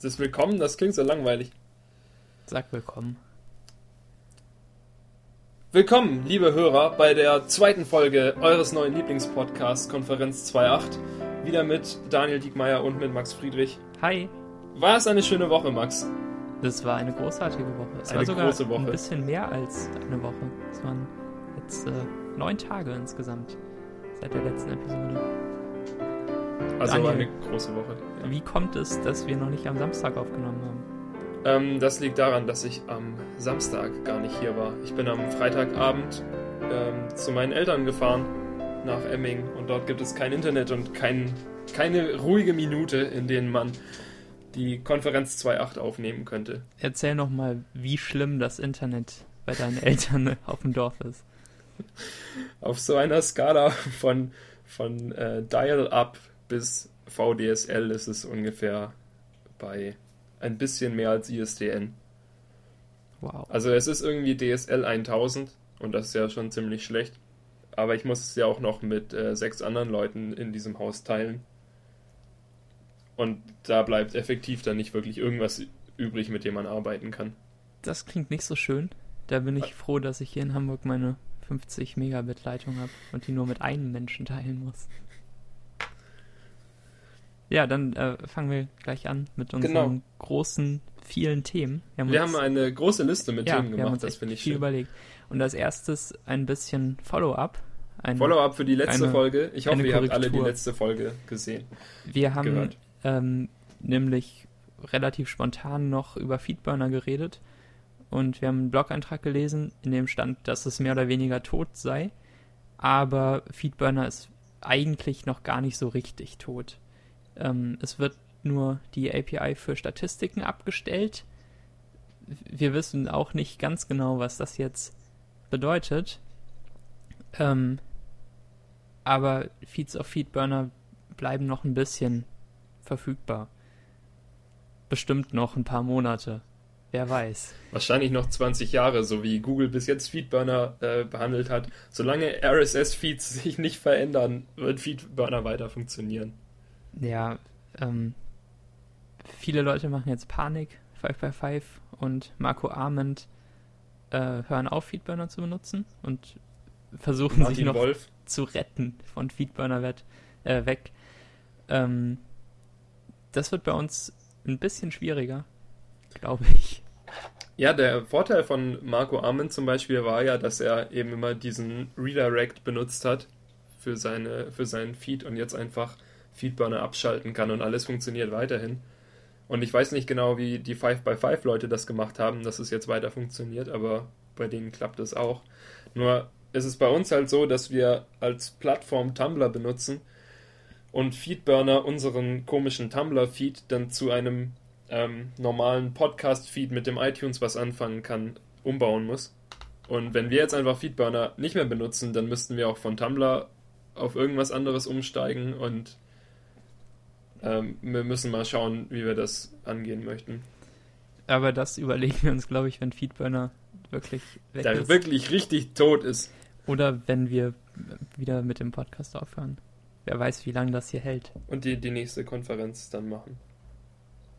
Das Willkommen, das klingt so langweilig. Sag willkommen. Willkommen, liebe Hörer, bei der zweiten Folge eures neuen Lieblingspodcasts Konferenz 2.8. Wieder mit Daniel Diekmeyer und mit Max Friedrich. Hi. War es eine schöne Woche, Max? Das war eine großartige Woche. Es Eine war sogar große Woche. ein bisschen mehr als eine Woche. Es waren jetzt äh, neun Tage insgesamt seit der letzten Episode. Also Daniel. war eine große Woche. Wie kommt es, dass wir noch nicht am Samstag aufgenommen haben? Ähm, das liegt daran, dass ich am Samstag gar nicht hier war. Ich bin am Freitagabend ähm, zu meinen Eltern gefahren nach Emming und dort gibt es kein Internet und kein, keine ruhige Minute, in denen man die Konferenz 2.8 aufnehmen könnte. Erzähl noch mal, wie schlimm das Internet bei deinen Eltern auf dem Dorf ist. Auf so einer Skala von, von äh, Dial-Up bis VDSL ist es ungefähr bei ein bisschen mehr als ISDN. Wow. Also es ist irgendwie DSL 1000 und das ist ja schon ziemlich schlecht. Aber ich muss es ja auch noch mit äh, sechs anderen Leuten in diesem Haus teilen. Und da bleibt effektiv dann nicht wirklich irgendwas übrig, mit dem man arbeiten kann. Das klingt nicht so schön. Da bin ich froh, dass ich hier in Hamburg meine 50 Megabit Leitung habe und die nur mit einem Menschen teilen muss. Ja, dann äh, fangen wir gleich an mit unseren Genau. großen, vielen Themen. Wir uns- haben eine große Liste mit ja, Themen wir haben gemacht, uns das finde ich viel schön. überlegt. Und als erstes ein bisschen Follow-up. Follow-up für die letzte eine- Folge. Ich hoffe, ihr habt alle die letzte Folge gesehen. Wir haben ähm, nämlich relativ spontan noch über Feedburner geredet und wir haben einen Blog-Eintrag gelesen, in dem stand, dass es mehr oder weniger tot sei, aber Feedburner ist eigentlich noch gar nicht so richtig tot. Ähm, es wird nur die API für Statistiken abgestellt. Wir wissen auch nicht ganz genau, was das jetzt bedeutet. Ähm, aber Feeds auf Feedburner bleiben noch ein bisschen verfügbar. Bestimmt noch ein paar Monate. Wer weiß. Wahrscheinlich noch 20 Jahre, so wie Google bis jetzt Feedburner äh, behandelt hat. Solange RSS-Feeds sich nicht verändern, wird Feedburner weiter funktionieren. Ja, ähm, viele Leute machen jetzt Panik. 5x5 und Marco Arment äh, hören auf, Feedburner zu benutzen und versuchen sich Martin noch Wolf. zu retten von Feedburner wet, äh, weg. Ähm, das wird bei uns ein bisschen schwieriger, glaube ich. Ja, der Vorteil von Marco Arment zum Beispiel war ja, dass er eben immer diesen Redirect benutzt hat für, seine, für seinen Feed und jetzt einfach Feedburner abschalten kann und alles funktioniert weiterhin. Und ich weiß nicht genau, wie die 5x5-Leute das gemacht haben, dass es jetzt weiter funktioniert, aber bei denen klappt es auch. Nur ist es bei uns halt so, dass wir als Plattform Tumblr benutzen und Feedburner unseren komischen Tumblr-Feed dann zu einem ähm, normalen Podcast-Feed mit dem iTunes was anfangen kann, umbauen muss. Und wenn wir jetzt einfach Feedburner nicht mehr benutzen, dann müssten wir auch von Tumblr auf irgendwas anderes umsteigen und ähm, wir müssen mal schauen, wie wir das angehen möchten. Aber das überlegen wir uns, glaube ich, wenn Feedburner wirklich weg Der ist. wirklich richtig tot ist. Oder wenn wir wieder mit dem Podcast aufhören. Wer weiß, wie lange das hier hält. Und die, die nächste Konferenz dann machen.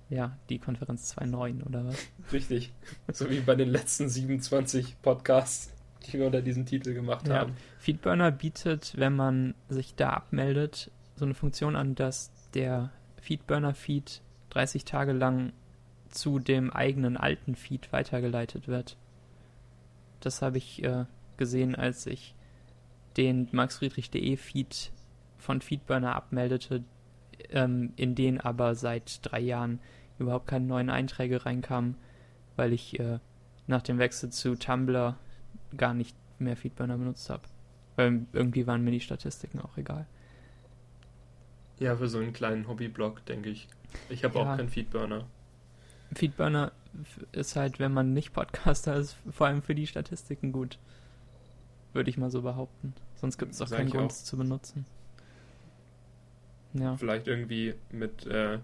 Ja, die Konferenz 2.9 oder was? Richtig. so wie bei den letzten 27 Podcasts, die wir unter diesem Titel gemacht Ja. haben. Feedburner bietet, wenn man sich da abmeldet, so eine Funktion an, dass der Feedburner-Feed 30 Tage lang zu dem eigenen alten Feed weitergeleitet wird. Das habe ich äh, gesehen, als ich den maxfriedrich.de Feed von Feedburner abmeldete, ähm, in den aber seit drei Jahren überhaupt keine neuen Einträge reinkamen, weil ich äh, nach dem Wechsel zu Tumblr gar nicht mehr Feedburner benutzt habe. Weil irgendwie waren mir die Statistiken auch egal. Ja, für so einen kleinen Hobbyblog, denke ich. Ich habe Ja. auch keinen Feedburner. Feedburner ist halt, wenn man nicht Podcaster ist, vor allem für die Statistiken gut. Würde ich mal so behaupten. Sonst gibt es auch Sag keinen Grund es zu benutzen. Ja. Vielleicht irgendwie mit äh,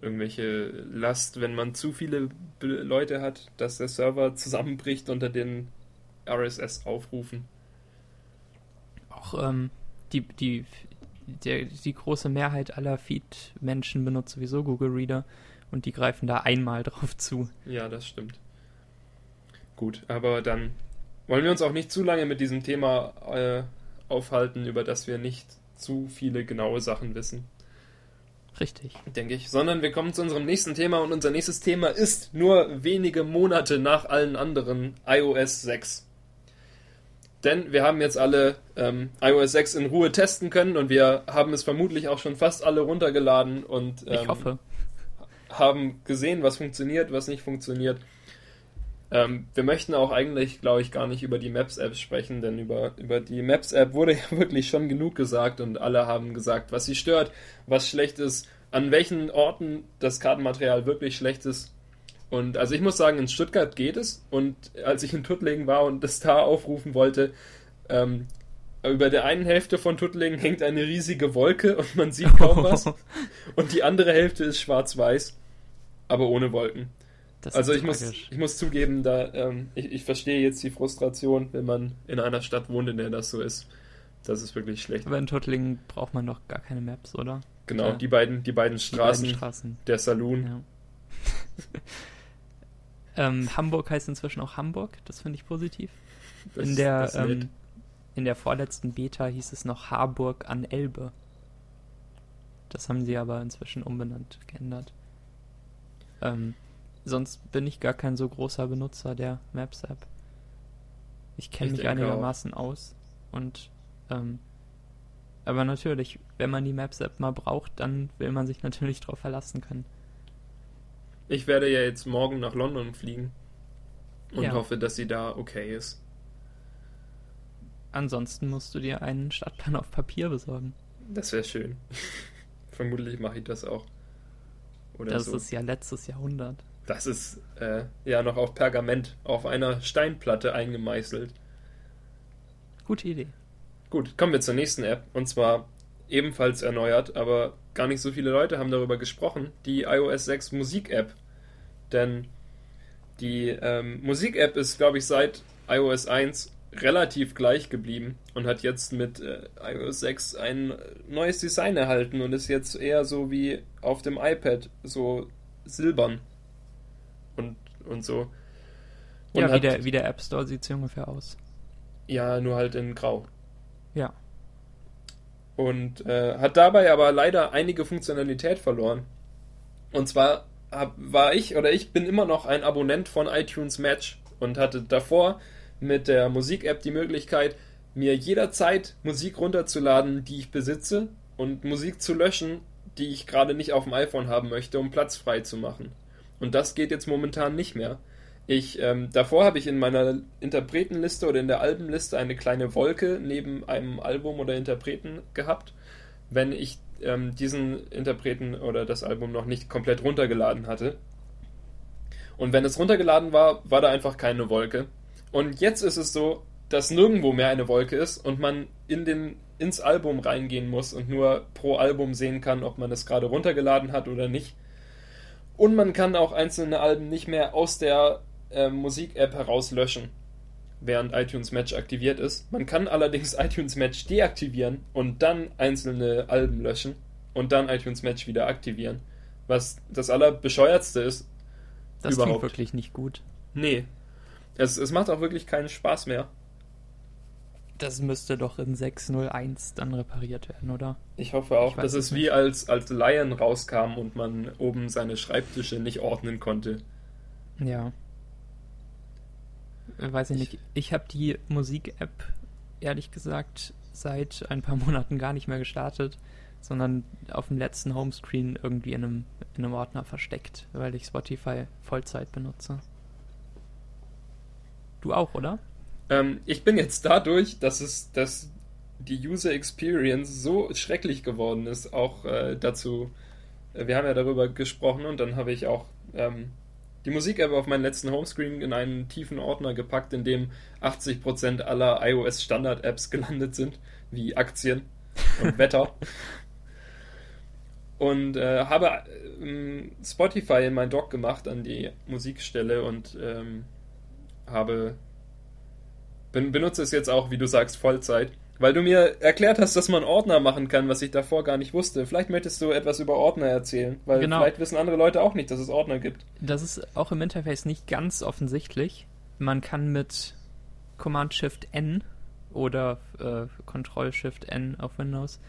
irgendwelche Last, wenn man zu viele Leute hat, dass der Server zusammenbricht unter den RSS-Aufrufen. Auch ähm, die, die der, die große Mehrheit aller Feed-Menschen benutzt sowieso Google Reader und die greifen da einmal drauf zu. Ja, das stimmt. Gut, aber dann wollen wir uns auch nicht zu lange mit diesem Thema äh, aufhalten, über das wir nicht zu viele genaue Sachen wissen. Richtig. Denke ich. Sondern wir kommen zu unserem nächsten Thema und unser nächstes Thema ist nur wenige Monate nach allen anderen iOS 6. Denn wir haben jetzt alle ähm, iOS 6 in Ruhe testen können und wir haben es vermutlich auch schon fast alle runtergeladen und ähm, ich hoffe. haben gesehen, was funktioniert, was nicht funktioniert. Ähm, wir möchten auch eigentlich, glaube ich, gar nicht über die Maps-App sprechen, denn über, über die Maps-App wurde ja wirklich schon genug gesagt und alle haben gesagt, was sie stört, was schlecht ist, an welchen Orten das Kartenmaterial wirklich schlecht ist. Und also ich muss sagen, in Stuttgart geht es. Und als ich in Tuttlingen war und das da aufrufen wollte, ähm, über der einen Hälfte von Tuttlingen hängt eine riesige Wolke und man sieht kaum was. und die andere Hälfte ist schwarz-weiß, aber ohne Wolken. also ich muss, ich muss zugeben, da ähm, ich, ich verstehe jetzt die Frustration, wenn man in einer Stadt wohnt, in der das so ist. Das ist wirklich schlecht. Aber in Tuttlingen braucht man doch gar keine Maps, oder? Genau, ja. die beiden, die beiden Straßen, die beiden Straßen. der Saloon. Ja. Ähm, Hamburg heißt inzwischen auch Hamburg, das finde ich positiv. Das, in, der, ähm, in der vorletzten Beta hieß es noch Harburg an Elbe. Das haben sie aber inzwischen umbenannt, geändert. Ähm, sonst bin ich gar kein so großer Benutzer der Maps-App. Ich kenne mich einigermaßen auch. aus und ähm, aber natürlich, wenn man die Maps-App mal braucht, dann will man sich natürlich darauf verlassen können. Ich werde ja jetzt morgen nach London fliegen und ja. hoffe, dass sie da okay ist. Ansonsten musst du dir einen Stadtplan auf Papier besorgen. Das wäre schön. Vermutlich mache ich das auch. Oder das so. ist ja letztes Jahrhundert. Das ist äh, ja noch auf Pergament, auf einer Steinplatte eingemeißelt. Gute Idee. Gut, kommen wir zur nächsten App. Und zwar ebenfalls erneuert, aber gar nicht so viele Leute haben darüber gesprochen, die iOS 6 Musik-App. Denn die ähm, Musik-App ist, glaube ich, seit iOS 1 relativ gleich geblieben und hat jetzt mit äh, iOS 6 ein neues Design erhalten und ist jetzt eher so wie auf dem iPad, so silbern und, und so. Und ja, wie, der, wie der App Store sieht es ungefähr aus. Ja, nur halt in Grau. Ja und äh, hat dabei aber leider einige Funktionalität verloren. Und zwar hab, war ich oder ich bin immer noch ein Abonnent von iTunes Match und hatte davor mit der Musik-App die Möglichkeit, mir jederzeit Musik runterzuladen, die ich besitze und Musik zu löschen, die ich gerade nicht auf dem iPhone haben möchte, um Platz frei zu machen. Und das geht jetzt momentan nicht mehr. Ich, ähm, davor habe ich in meiner Interpretenliste oder in der Albenliste eine kleine Wolke neben einem Album oder Interpreten gehabt, wenn ich ähm, diesen Interpreten oder das Album noch nicht komplett runtergeladen hatte. Und wenn es runtergeladen war, war da einfach keine Wolke. Und jetzt ist es so, dass nirgendwo mehr eine Wolke ist und man in den, ins Album reingehen muss und nur pro Album sehen kann, ob man es gerade runtergeladen hat oder nicht. Und man kann auch einzelne Alben nicht mehr aus der äh, Musik-App herauslöschen, während iTunes Match aktiviert ist. Man kann allerdings iTunes Match deaktivieren und dann einzelne Alben löschen und dann iTunes Match wieder aktivieren. Was das allerbescheuertste ist. Das überhaupt. klingt wirklich nicht gut. Nee. Es, es macht auch wirklich keinen Spaß mehr. Das müsste doch in 601 dann repariert werden, oder? Ich hoffe auch. Ich das ist wie als, als Lion rauskam und man oben seine Schreibtische nicht ordnen konnte. Ja. Äh, weiß ich nicht. Ich habe die Musik-App ehrlich gesagt seit ein paar Monaten gar nicht mehr gestartet, sondern auf dem letzten Homescreen irgendwie in einem, in einem Ordner versteckt, weil ich Spotify Vollzeit benutze. Du auch, oder? Ähm, ich bin jetzt dadurch, dass es, dass die User Experience so schrecklich geworden ist, auch äh, dazu. Äh, wir haben ja darüber gesprochen und dann habe ich auch ähm, die Musik-App auf meinen letzten Homescreen in einen tiefen Ordner gepackt, in dem 80% aller iOS-Standard-Apps gelandet sind, wie Aktien und Wetter. Und äh, habe äh, Spotify in mein Dock gemacht an die Musikstelle und ähm, habe ben, benutze es jetzt auch, wie du sagst, Vollzeit. Weil du mir erklärt hast, dass man Ordner machen kann, was ich davor gar nicht wusste. Vielleicht möchtest du etwas über Ordner erzählen, weil Genau. vielleicht wissen andere Leute auch nicht, dass es Ordner gibt. Das ist auch im Interface nicht ganz offensichtlich. Man kann mit Command-Shift-N oder äh, Control-Shift-N auf Windows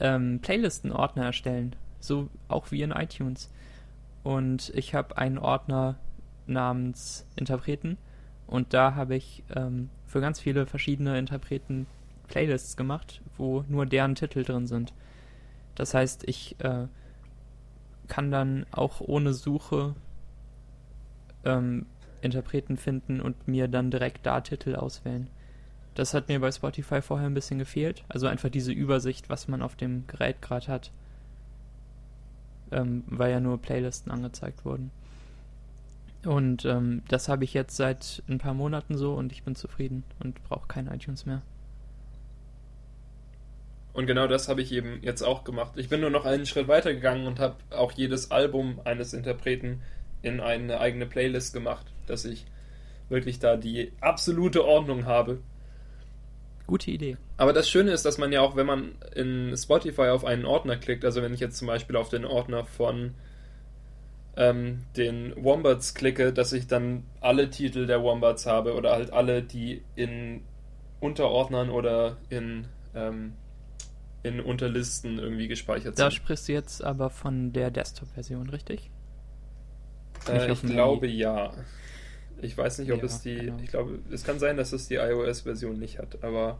ähm, Playlisten-Ordner erstellen. So auch wie in iTunes. Und ich habe einen Ordner namens Interpreten und da habe ich ähm, für ganz viele verschiedene Interpreten Playlists gemacht, wo nur deren Titel drin sind. Das heißt, ich äh, kann dann auch ohne Suche ähm, Interpreten finden und mir dann direkt da Titel auswählen. Das hat mir bei Spotify vorher ein bisschen gefehlt. Also einfach diese Übersicht, was man auf dem Gerät gerade hat. Ähm, weil ja nur Playlisten angezeigt wurden. Und ähm, das habe ich jetzt seit ein paar Monaten so und ich bin zufrieden und brauche kein iTunes mehr. Und genau das habe ich eben jetzt auch gemacht. Ich bin nur noch einen Schritt weiter gegangen und habe auch jedes Album eines Interpreten in eine eigene Playlist gemacht, dass ich wirklich da die absolute Ordnung habe. Gute Idee. Aber das Schöne ist, dass man ja auch, wenn man in Spotify auf einen Ordner klickt, also wenn ich jetzt zum Beispiel auf den Ordner von ähm, den Wombats klicke, dass ich dann alle Titel der Wombats habe oder halt alle, die in Unterordnern oder in, ähm, in Unterlisten irgendwie gespeichert Da sind. sprichst du jetzt aber von der Desktop-Version, richtig? Äh, ich glaube Handy. ja. Ich weiß nicht, ob Ja, es die. genau. Ich glaube, es kann sein, dass es die iOS-Version nicht hat, aber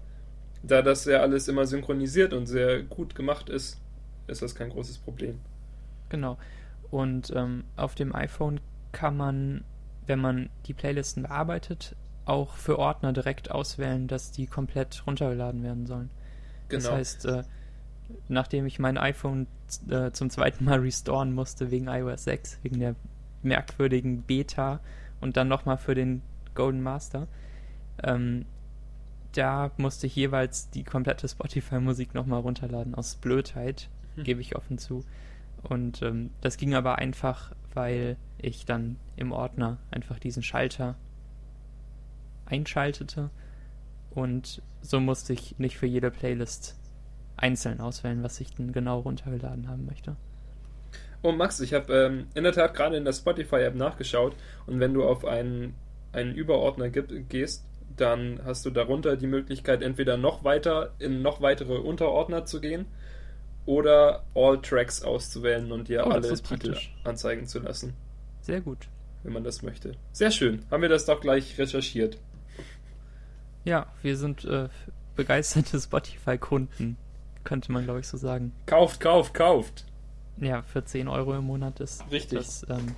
da das ja alles immer synchronisiert und sehr gut gemacht ist, ist das kein großes Problem. Genau. Und ähm, auf dem iPhone kann man, wenn man die Playlisten bearbeitet, auch für Ordner direkt auswählen, dass die komplett runtergeladen werden sollen. Genau. Das heißt, äh, nachdem ich mein iPhone äh, zum zweiten Mal restoren musste wegen iOS 6, wegen der merkwürdigen Beta und dann nochmal für den Golden Master, ähm, da musste ich jeweils die komplette Spotify-Musik nochmal runterladen, aus Blödheit, Hm. gebe ich offen zu. Und ähm, das ging aber einfach, weil ich dann im Ordner einfach diesen Schalter einschaltete und so musste ich nicht für jede Playlist einzeln auswählen, was ich denn genau runtergeladen haben möchte. Oh Max, ich habe ähm, in der Tat gerade in der Spotify-App nachgeschaut und wenn du auf einen, einen Überordner gib, gehst, dann hast du darunter die Möglichkeit, entweder noch weiter in noch weitere Unterordner zu gehen oder All Tracks auszuwählen und dir Oh, alle Titel praktisch. anzeigen zu lassen, Sehr gut. wenn man das möchte. Sehr schön. Haben wir das doch gleich recherchiert. Ja, wir sind äh, begeisterte Spotify-Kunden, könnte man glaube ich so sagen. Kauft, kauft, kauft. Ja, für 10 Euro im Monat ist Richtig. das ähm,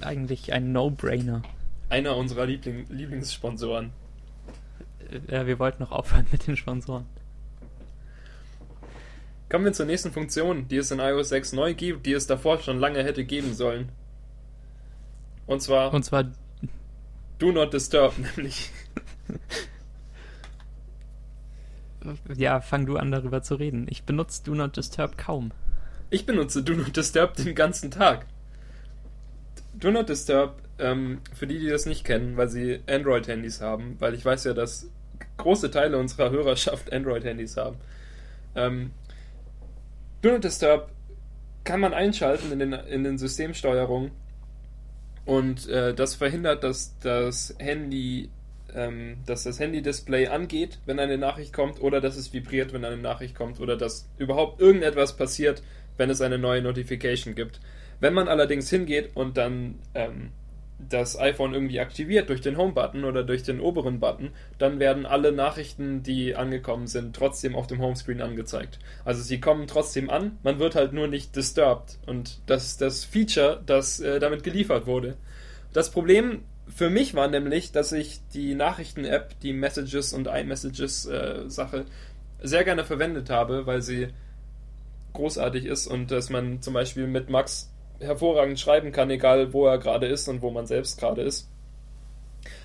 eigentlich ein No-Brainer. Einer unserer Liebling Lieblingssponsoren. Äh, wir wollten noch aufhören mit den Sponsoren. Kommen wir zur nächsten Funktion, die es in iOS 6 neu gibt, die es davor schon lange hätte geben sollen. Und zwar Und zwar, Do Not Disturb, nämlich. ja, fang du an darüber zu reden. Ich benutze Do Not Disturb kaum. Ich benutze Do Not Disturb den ganzen Tag. Do Not Disturb, ähm, für die, die das nicht kennen, weil sie Android-Handys haben, weil ich weiß ja, dass große Teile unserer Hörerschaft Android-Handys haben. Ähm, Do Not Disturb kann man einschalten in den, in den Systemsteuerungen und äh, das verhindert, dass das Handy ähm, dass das Handy-Display angeht, wenn eine Nachricht kommt, oder dass es vibriert, wenn eine Nachricht kommt, oder dass überhaupt irgendetwas passiert, wenn es eine neue Notification gibt. Wenn man allerdings hingeht und dann ähm, das iPhone irgendwie aktiviert durch den Home-Button oder durch den oberen Button, dann werden alle Nachrichten, die angekommen sind, trotzdem auf dem Homescreen angezeigt. Also sie kommen trotzdem an, man wird halt nur nicht disturbed. Und das ist das Feature, das äh, damit geliefert wurde. Das Problem für mich war nämlich, dass ich die Nachrichten-App, die Messages und iMessages-Sache sehr gerne verwendet habe, weil sie großartig ist und dass man zum Beispiel mit Max hervorragend schreiben kann, egal wo er gerade ist und wo man selbst gerade ist.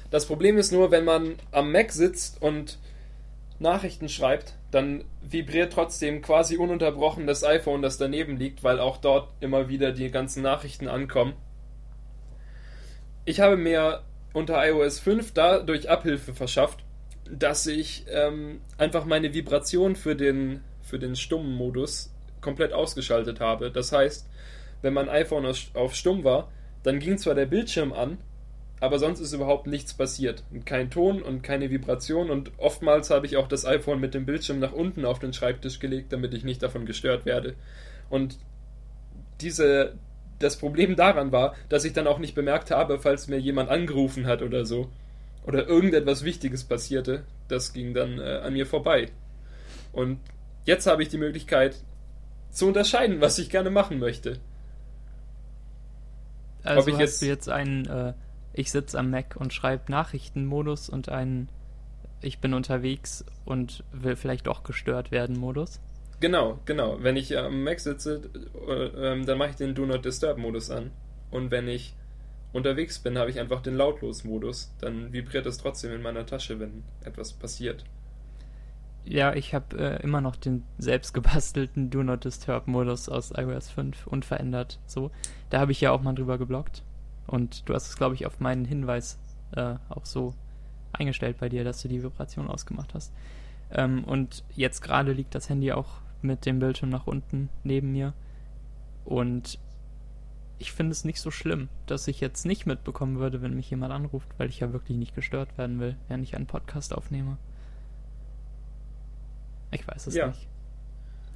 Das Problem ist nur, wenn man am Mac sitzt und Nachrichten schreibt, dann vibriert trotzdem quasi ununterbrochen das iPhone, das daneben liegt, weil auch dort immer wieder die ganzen Nachrichten ankommen. Ich habe mir unter iOS 5 dadurch Abhilfe verschafft. dass ich ähm, einfach meine Vibration für den, für den stummen Modus komplett ausgeschaltet habe. Das heißt, wenn mein iPhone auf stumm war, dann ging zwar der Bildschirm an, aber sonst ist überhaupt nichts passiert. Kein Ton und keine Vibration und oftmals habe ich auch das iPhone mit dem Bildschirm nach unten auf den Schreibtisch gelegt, damit ich nicht davon gestört werde. Und diese, das Problem daran war, dass ich dann auch nicht bemerkt habe, falls mir jemand angerufen hat oder so, oder irgendetwas Wichtiges passierte, das ging dann äh, an mir vorbei. Und jetzt habe ich die Möglichkeit zu unterscheiden, was ich gerne machen möchte. Also Ob ich hast jetzt, du jetzt einen äh, Ich sitze am Mac und schreibe Nachrichtenmodus und einen Ich bin unterwegs und will vielleicht doch gestört werden Modus? Genau, genau. Wenn ich am Mac sitze, äh, äh, dann mache ich den Do Not Disturb Modus an. Und wenn ich unterwegs bin, habe ich einfach den Lautlos-Modus. Dann vibriert es trotzdem in meiner Tasche, wenn etwas passiert. Ja, ich habe äh, immer noch den selbst gebastelten Do Not Disturb Modus aus iOS 5 unverändert. So, da habe ich ja auch mal drüber geblockt. Und du hast es, glaube ich, auf meinen Hinweis äh, auch so eingestellt bei dir, dass du die Vibration ausgemacht hast. Ähm, und jetzt gerade liegt das Handy auch mit dem Bildschirm nach unten neben mir. Und ich finde es nicht so schlimm, dass ich jetzt nicht mitbekommen würde, wenn mich jemand anruft, weil ich ja wirklich nicht gestört werden will, während ich einen Podcast aufnehme. Ich weiß es ja. nicht.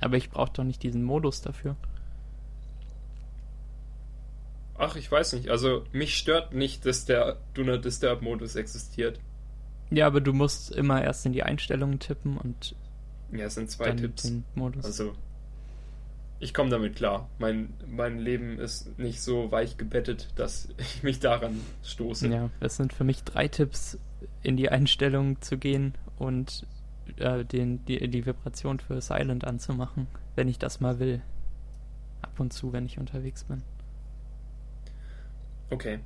Aber ich brauche doch nicht diesen Modus dafür. Ach, ich weiß nicht. Also mich stört nicht, dass der Do Not Disturb Modus existiert. Ja, aber du musst immer erst in die Einstellungen tippen und ja, es sind zwei Tipps. Also ich komme damit klar. Mein, mein Leben ist nicht so weich gebettet, dass ich mich daran stoße. Ja, es sind für mich drei Tipps, in die Einstellung zu gehen und äh, den, die, die Vibration für Silent anzumachen, wenn ich das mal will. Ab und zu, wenn ich unterwegs bin. Okay.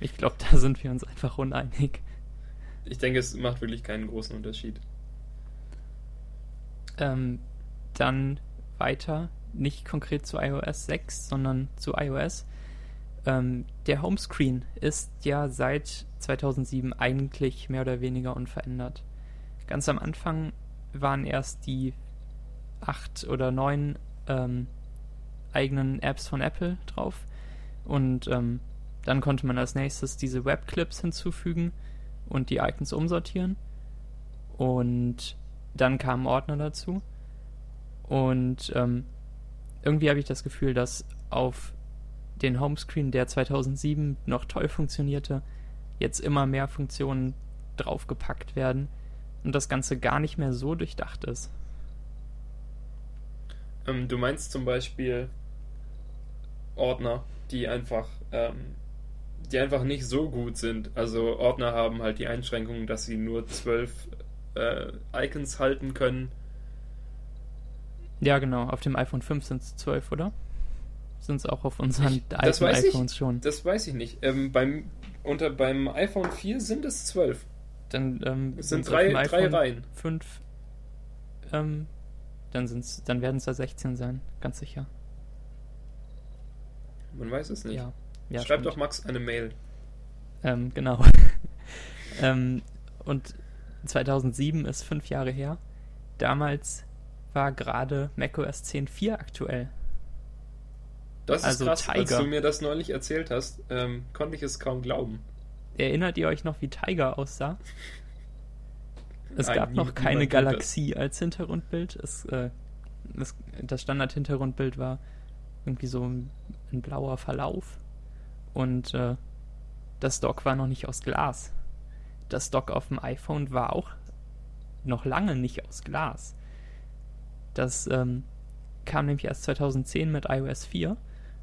Ich glaube, da sind wir uns einfach uneinig. Ich denke, es macht wirklich keinen großen Unterschied. Ähm, dann weiter, nicht konkret zu iOS 6, sondern zu iOS. Ähm, der Homescreen ist ja seit 2007 eigentlich mehr oder weniger unverändert. Ganz am Anfang waren erst die acht oder neun ähm, eigenen Apps von Apple drauf. Und ähm, dann konnte man als nächstes diese Webclips hinzufügen und die Icons umsortieren. Und dann kamen Ordner dazu. Und ähm, irgendwie habe ich das Gefühl, dass auf den Homescreen, der 2007 noch toll funktionierte, jetzt immer mehr Funktionen draufgepackt werden und das Ganze gar nicht mehr so durchdacht ist. Ähm, du meinst zum Beispiel Ordner, die einfach, ähm, die einfach nicht so gut sind. Also Ordner haben halt die Einschränkung, dass sie nur zwölf äh, Icons halten können ja, genau. Auf dem iPhone 5 sind es 12, oder? Sind es auch auf unseren ich, alten iPhones ich, schon? Das weiß ich nicht. Ähm, beim, unter, beim iPhone 4 sind es 12. Dann ähm, es sind drei, drei Reihen. 5. Ähm, dann, sind's, dann werden es da 16 sein, ganz sicher. Man weiß es nicht. Ja. ja Schreib stimmt. doch Max eine Mail. Ähm, genau. ähm, und 2007 ist fünf Jahre her. Damals war gerade macOS 10.4 aktuell. Das also ist krass, Tiger. als du mir das neulich erzählt hast, ähm, konnte ich es kaum glauben. Erinnert ihr euch noch, wie Tiger aussah? Es Nein, gab noch keine Galaxie als Hintergrundbild. Es, äh, es, das Standard-Hintergrundbild war irgendwie so ein, ein blauer Verlauf. Und äh, das Dock war noch nicht aus Glas. Das Dock auf dem iPhone war auch noch lange nicht aus Glas. Das ähm, kam nämlich erst 2010 mit iOS 4.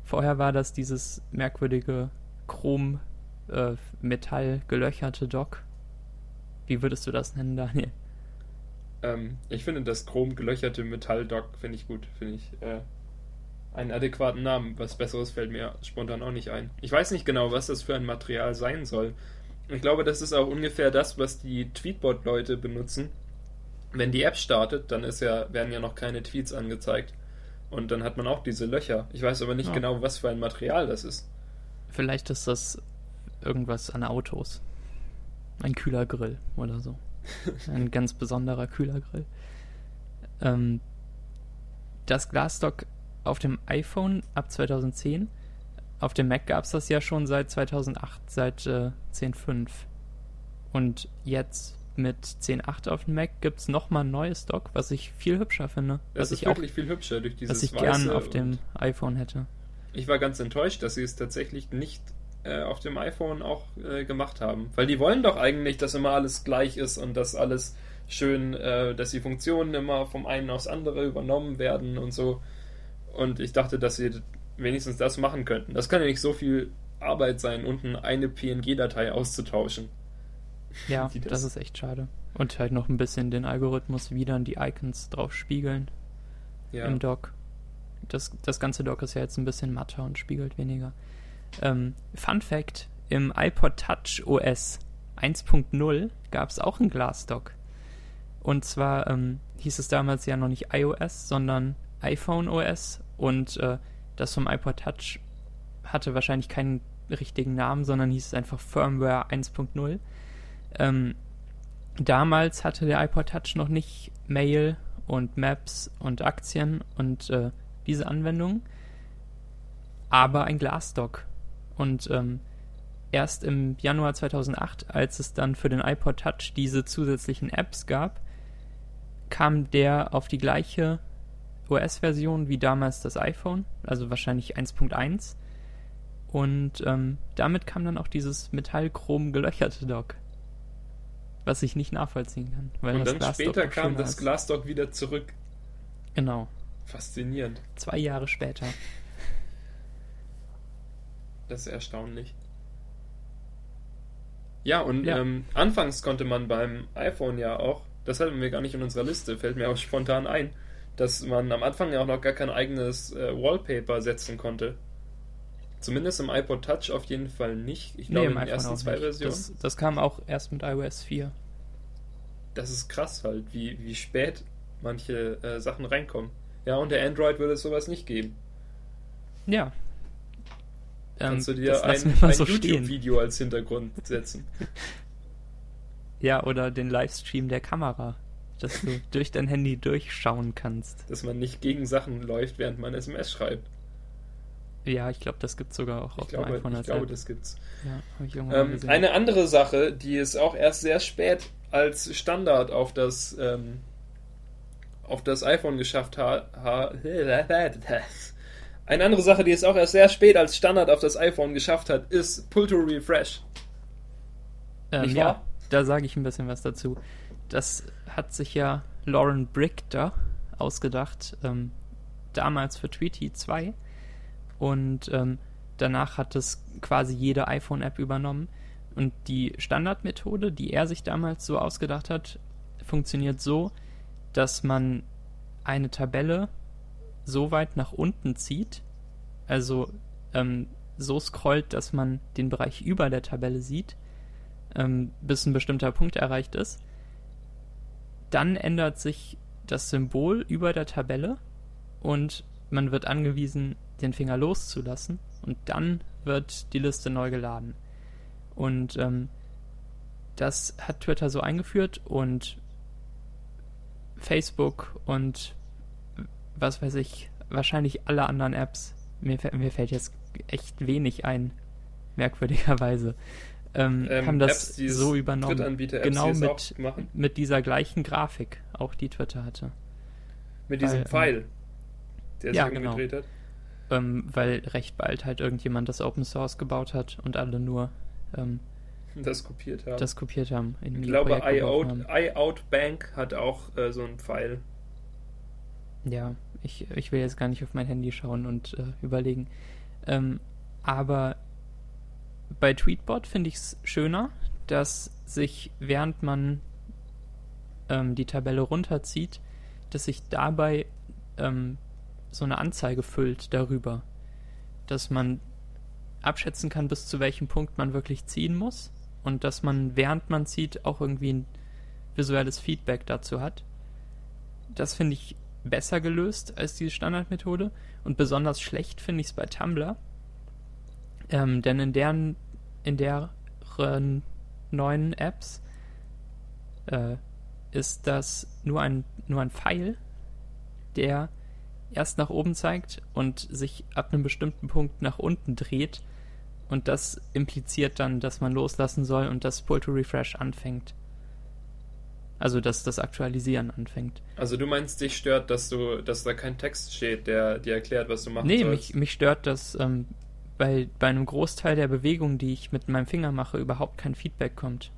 Vorher war das dieses merkwürdige Chrom äh, Metall gelöcherte Dock. Wie würdest du das nennen, Daniel? Ähm, ich finde das chrom gelöcherte Metall-Dock finde ich gut, finde ich äh, einen adäquaten Namen. Was Besseres fällt mir spontan auch nicht ein. Ich weiß nicht genau, was das für ein Material sein soll. Ich glaube, das ist auch ungefähr das, was die Tweetbot-Leute benutzen, wenn die App startet, dann ist ja, werden ja noch keine Tweets angezeigt. Und dann hat man auch diese Löcher. Ich weiß aber nicht ja. genau, was für ein Material das ist. Vielleicht ist das irgendwas an Autos. Ein kühler Grill oder so. Ein ganz besonderer Kühlergrill. Ähm, das Glasdock auf dem iPhone ab 2010. Auf dem Mac gab es das ja schon seit 2008, seit äh, 10.5. Und jetzt mit 10.8 auf dem Mac gibt es nochmal ein neues Dock, was ich viel hübscher finde. Das was ist ich wirklich auch, viel hübscher durch dieses Was ich Weiße gern auf dem iPhone hätte. Ich war ganz enttäuscht, dass sie es tatsächlich nicht äh, auf dem iPhone auch äh, gemacht haben. Weil die wollen doch eigentlich, dass immer alles gleich ist und dass alles schön, äh, dass die Funktionen immer vom einen aufs andere übernommen werden und so. Und ich dachte, dass sie wenigstens das machen könnten. Das kann ja nicht so viel Arbeit sein, unten eine PNG-Datei auszutauschen. Ja, das? das- ist echt schade. Und halt noch ein bisschen den Algorithmus wieder in die Icons drauf spiegeln Ja. im Dock. Das, das ganze Dock ist ja jetzt ein bisschen matter und spiegelt weniger. Ähm, Fun Fact: Im iPod Touch OS 1.0 gab es auch ein Glasdock. Und zwar ähm, hieß es damals ja noch nicht iOS, sondern iPhone OS. Und äh, das vom iPod Touch hatte wahrscheinlich keinen richtigen Namen, sondern hieß es einfach Firmware 1.0. Ähm, damals hatte der iPod Touch noch nicht Mail und Maps und Aktien und äh, diese Anwendungen, aber ein Glasdock. Und ähm, erst im Januar 2008, als es dann für den iPod Touch diese zusätzlichen Apps gab, kam der auf die gleiche OS-Version wie damals das iPhone, also wahrscheinlich 1.1. Und ähm, damit kam dann auch dieses metallchrom gelöcherte Dock. Was ich nicht nachvollziehen kann. Weil und das dann Glasdock später kam das. Glasdock wieder zurück. Genau. Faszinierend. Zwei Jahre später. Das ist erstaunlich. Ja, und Ja. Ähm, anfangs konnte man beim iPhone ja auch, das hatten wir gar nicht in unserer Liste, fällt mir auch spontan ein, dass man am Anfang ja auch noch gar kein eigenes äh, Wallpaper setzen konnte. Zumindest im iPod Touch auf jeden Fall nicht. Ich glaube, in den ersten zwei nicht. Versionen. Das, das kam auch erst mit iOS 4. Das ist krass halt, wie, wie spät manche äh, Sachen reinkommen. Ja, unter Android würde es sowas nicht geben. Ja. Kannst du Ähm, dir das ein, ein so. YouTube-Video als Hintergrund setzen. Ja, oder den Livestream der Kamera, dass du durch dein Handy durchschauen kannst. Dass man nicht gegen Sachen läuft, während man SMS schreibt. Ja, ich glaube, das gibt sogar auch Ich auf glaube, dem iPhone ich glaube App. das gibt's. Ja, Ähm, eine andere Sache, die es auch erst sehr spät als Standard auf das ähm, auf das iPhone geschafft hat. Ha eine andere Sache, die es auch erst sehr spät als Standard auf das iPhone geschafft hat, ist Pull to Refresh. Ähm, ja, da sage ich ein bisschen was dazu. Das hat sich ja Lauren Brichter ausgedacht, ähm, damals für Tweety 2. Und ähm, danach hat es quasi jede iPhone-App übernommen. Und die Standardmethode, die er sich damals so ausgedacht hat, funktioniert so, dass man eine Tabelle so weit nach unten zieht, also ähm, so scrollt, dass man den Bereich über der Tabelle sieht, ähm, bis ein bestimmter Punkt erreicht ist. Dann ändert sich das Symbol über der Tabelle und man wird angewiesen, den Finger loszulassen und dann wird die Liste neu geladen. Und ähm, das hat Twitter so eingeführt und Facebook und was weiß ich, wahrscheinlich alle anderen Apps. Mir, mir fällt jetzt echt wenig ein, merkwürdigerweise. Ähm, Ähm, haben das Apps, so übernommen. Genau mit, mit dieser gleichen Grafik, auch die Twitter hatte. Mit diesem weil, ähm, Pfeil, der sich ja, genau. umgedreht hat. Ähm, weil recht bald halt irgendjemand das Open Source gebaut hat und alle nur ähm, Das kopiert haben. das kopiert haben. Ich glaube, iOutBank hat auch äh, so einen Pfeil. Ja, ich, ich will jetzt gar nicht auf mein Handy schauen und äh, überlegen. Ähm, aber bei Tweetbot finde ich es schöner, dass sich, während man ähm, die Tabelle runterzieht, dass sich dabei ähm, so eine Anzeige füllt darüber. Dass man abschätzen kann, bis zu welchem Punkt man wirklich ziehen muss und dass man, während man zieht, auch irgendwie ein visuelles Feedback dazu hat. Das finde ich besser gelöst als diese Standardmethode und besonders schlecht finde ich es bei Tumblr. Ähm, denn in deren, in deren neuen Apps äh, ist das nur ein, nur ein Pfeil, der erst nach oben zeigt und sich ab einem bestimmten Punkt nach unten dreht. Und das impliziert dann, dass man loslassen soll und das Pull to Refresh anfängt. Also dass das Aktualisieren anfängt. Also du meinst, dich stört, dass du, dass da kein Text steht, der dir erklärt, was du machen nee, sollst? Nee, mich, mich stört, dass ähm, bei, bei einem Großteil der Bewegung, die ich mit meinem Finger mache, überhaupt kein Feedback kommt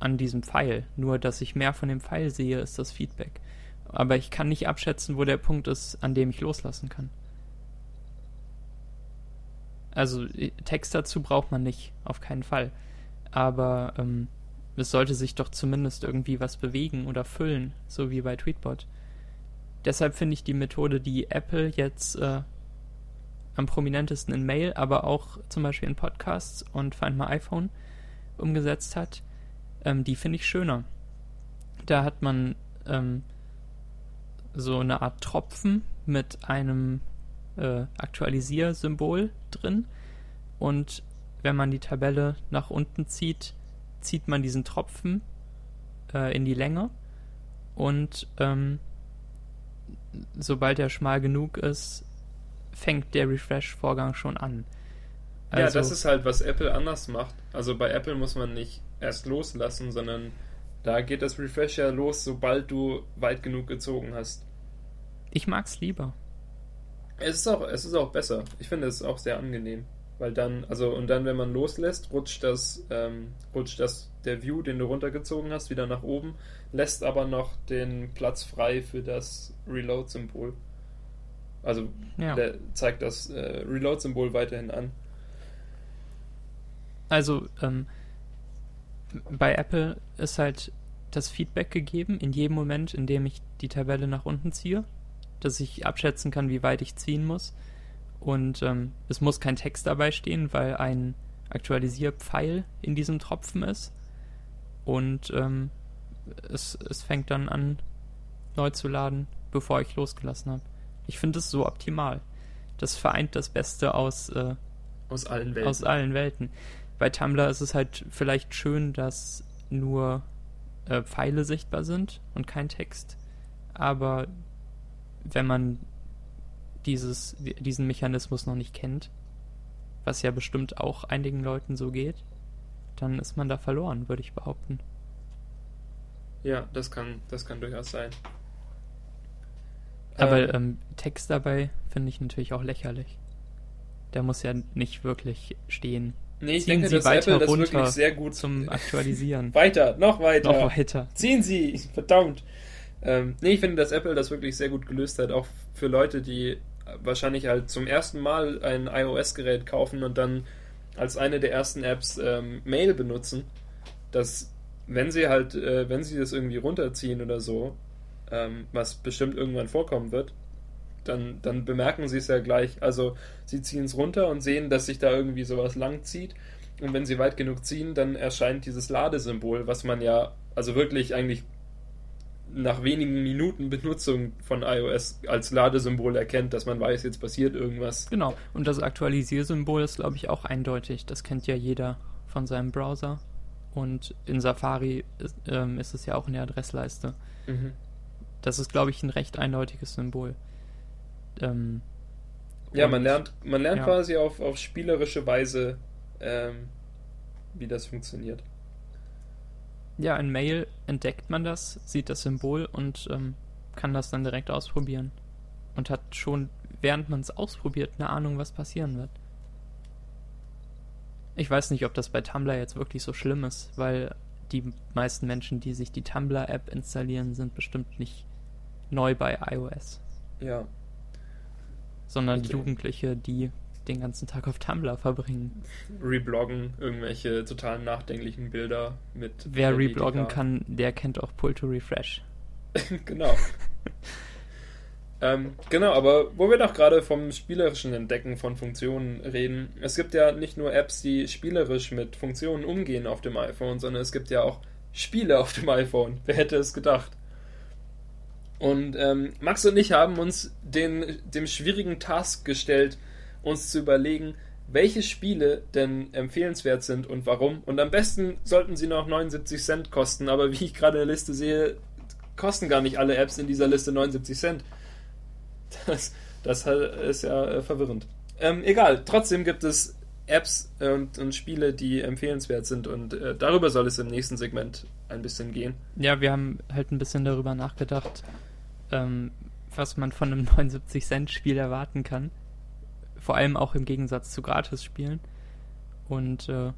an diesem Pfeil. Nur, dass ich mehr von dem Pfeil sehe, ist das Feedback. Aber ich kann nicht abschätzen, wo der Punkt ist, an dem ich loslassen kann. Also äh, Text dazu braucht man nicht, auf keinen Fall. Aber ähm, es sollte sich doch zumindest irgendwie was bewegen oder füllen, so wie bei Tweetbot. Deshalb finde ich die Methode, die Apple jetzt äh, am prominentesten in Mail, aber auch zum Beispiel in Podcasts und Find My iPhone umgesetzt hat, ähm, die finde ich schöner. Da hat man ähm, so eine Art Tropfen mit einem äh, Aktualisiersymbol drin und wenn man die Tabelle nach unten zieht, zieht man diesen Tropfen äh, in die Länge und ähm, sobald er schmal genug ist, fängt der Refresh-Vorgang schon an. Also, ja, das also ist halt, was Apple anders macht. Also bei Apple muss man nicht erst loslassen, sondern da geht das Refresh ja los, sobald du weit genug gezogen hast. Ich mag's lieber. Es ist auch, es ist auch besser. Ich finde es auch sehr angenehm. Weil dann, also, und dann, wenn man loslässt, rutscht das, ähm, rutscht das, der View, den du runtergezogen hast, wieder nach oben, lässt aber noch den Platz frei für das Reload-Symbol. Also, ja. der zeigt das äh, Reload-Symbol weiterhin an. Also, ähm, bei Apple ist halt das Feedback gegeben in jedem Moment, in dem ich die Tabelle nach unten ziehe, dass ich abschätzen kann, wie weit ich ziehen muss. Und ähm, es muss kein Text dabei stehen, weil ein Aktualisierpfeil in diesem Tropfen ist. Und ähm, es, es fängt dann an, neu zu laden, bevor ich losgelassen habe. Ich finde es so optimal. Das vereint das Beste aus, äh, aus allen Welten. Aus allen Welten. Bei Tumblr ist es halt vielleicht schön, dass nur äh, Pfeile sichtbar sind und kein Text. Aber wenn man dieses, diesen Mechanismus noch nicht kennt, was ja bestimmt auch einigen Leuten so geht, dann ist man da verloren, würde ich behaupten. Ja, das kann, das kann durchaus sein. Aber ähm, ähm, Text dabei finde ich natürlich auch lächerlich. Der muss ja nicht wirklich stehen. Nee, ich Ziehen denke, Sie dass weiter Apple das wirklich sehr gut zum Aktualisieren. weiter, noch weiter. Noch weiter. Ziehen Sie, verdammt. Ähm, nee, ich finde, dass Apple das wirklich sehr gut gelöst hat, auch für Leute, die wahrscheinlich halt zum ersten Mal ein iOS-Gerät kaufen und dann als eine der ersten Apps ähm, Mail benutzen, dass wenn sie halt, äh, wenn sie das irgendwie runterziehen oder so, ähm, was bestimmt irgendwann vorkommen wird, dann, dann bemerken sie es ja gleich. Also sie ziehen es runter und sehen, dass sich da irgendwie sowas lang zieht. Und wenn sie weit genug ziehen, dann erscheint dieses Ladesymbol, was man ja also wirklich eigentlich nach wenigen Minuten Benutzung von iOS als Ladesymbol erkennt, dass man weiß, jetzt passiert irgendwas. Genau, und das Aktualisiersymbol ist, glaube ich, auch eindeutig. Das kennt ja jeder von seinem Browser. Und in Safari ist, ähm, ist es ja auch in der Adressleiste. Mhm. Das ist, glaube ich, ein recht eindeutiges Symbol. Ähm, ja, man lernt, man lernt ja. quasi auf, auf spielerische Weise, ähm, wie das funktioniert. Ja, in Mail entdeckt man das, sieht das Symbol und ähm, kann das dann direkt ausprobieren. Und hat schon, während man es ausprobiert, eine Ahnung, was passieren wird. Ich weiß nicht, ob das bei Tumblr jetzt wirklich so schlimm ist, weil die meisten Menschen, die sich die Tumblr-App installieren, sind bestimmt nicht neu bei iOS. Ja. Sondern okay. Jugendliche, die den ganzen Tag auf Tumblr verbringen. Rebloggen, irgendwelche total nachdenklichen Bilder mit. Wer rebloggen kann, der kennt auch Pull to Refresh. genau. ähm, genau, aber wo wir doch gerade vom spielerischen Entdecken von Funktionen reden, es gibt ja nicht nur Apps, die spielerisch mit Funktionen umgehen auf dem iPhone, sondern es gibt ja auch Spiele auf dem iPhone. Wer hätte es gedacht? Und ähm, Max und ich haben uns den, dem schwierigen Task gestellt, uns zu überlegen, welche Spiele denn empfehlenswert sind und warum. Und am besten sollten sie noch 79 Cent kosten, aber wie ich gerade in der Liste sehe, kosten gar nicht alle Apps in dieser Liste 79 Cent. Das, das ist ja äh, verwirrend. Ähm, egal, trotzdem gibt es Apps und, und, Spiele, die empfehlenswert sind und äh, darüber soll es im nächsten Segment ein bisschen gehen. Ja, wir haben halt ein bisschen darüber nachgedacht, ähm, was man von einem 79-Cent-Spiel erwarten kann. Vor allem auch im Gegensatz zu Gratis-Spielen. Und äh,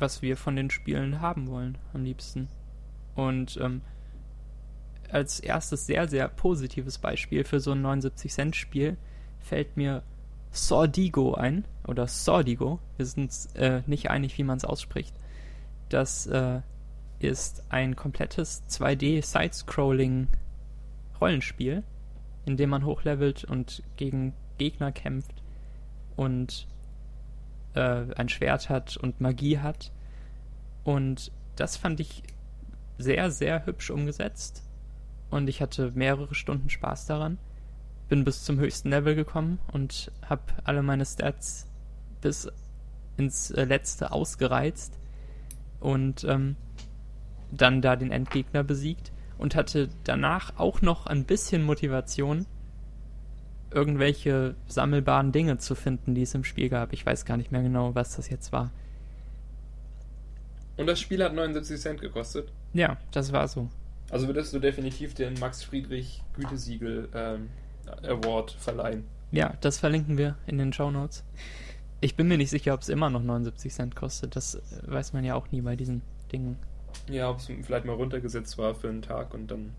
was wir von den Spielen haben wollen am liebsten. Und ähm, als erstes sehr, sehr positives Beispiel für so ein 79-Cent-Spiel fällt mir Sordigo ein. Oder Sordigo. Wir sind uns äh, nicht einig, wie man es ausspricht. Das äh, ist ein komplettes 2D-Side-Scrolling-Rollenspiel, in dem man hochlevelt und gegen Gegner kämpft und äh, ein Schwert hat und Magie hat. Und das fand ich sehr, sehr hübsch umgesetzt. Und ich hatte mehrere Stunden Spaß daran. Bin bis zum höchsten Level gekommen und habe alle meine Stats bis ins letzte ausgereizt. Und ähm, dann da den Endgegner besiegt und hatte danach auch noch ein bisschen Motivation, irgendwelche sammelbaren Dinge zu finden, die es im Spiel gab. Ich weiß gar nicht mehr genau, was das jetzt war. Und das Spiel hat 79 Cent gekostet? Ja, das war so. Also würdest du definitiv den Max Friedrich Gütesiegel ähm, Award verleihen? Ja, das verlinken wir in den Show Notes. Ich bin mir nicht sicher, ob es immer noch 79 Cent kostet. Das weiß man ja auch nie bei diesen Dingen. Ja, ob es vielleicht mal runtergesetzt war für einen Tag und dann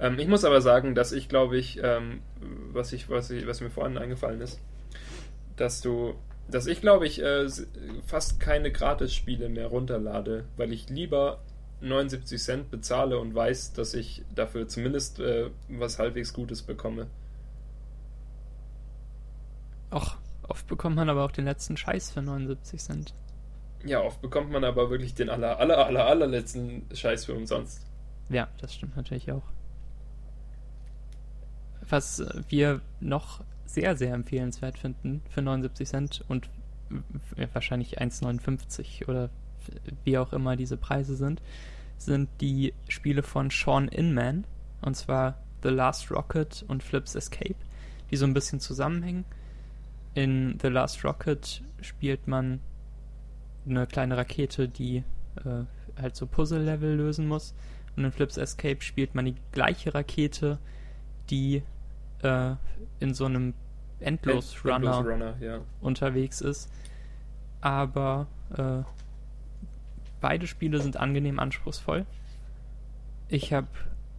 ähm, ich muss aber sagen, dass ich glaube ich, ähm, was ich, was ich, was mir vorhin eingefallen ist, dass du, dass ich glaube ich äh, fast keine Gratis-Spiele mehr runterlade, weil ich lieber 79 Cent bezahle und weiß, dass ich dafür zumindest äh, was halbwegs Gutes bekomme. Ach, oft bekommt man aber auch den letzten Scheiß für 79 Cent. Ja, oft bekommt man aber wirklich den aller, aller, aller, allerletzten Scheiß für umsonst. Ja, das stimmt natürlich auch was wir noch sehr, sehr empfehlenswert finden für 79 Cent und wahrscheinlich 1,59 oder wie auch immer diese Preise sind, sind die Spiele von Sean Inman, und zwar The Last Rocket und Flips Escape, die so ein bisschen zusammenhängen. In The Last Rocket spielt man eine kleine Rakete, die äh, halt so Puzzle-Level lösen muss. Und in Flips Escape spielt man die gleiche Rakete, die äh, in so einem Endlos-Runner Endlos ja. unterwegs ist. Aber äh, beide Spiele sind angenehm anspruchsvoll. Ich habe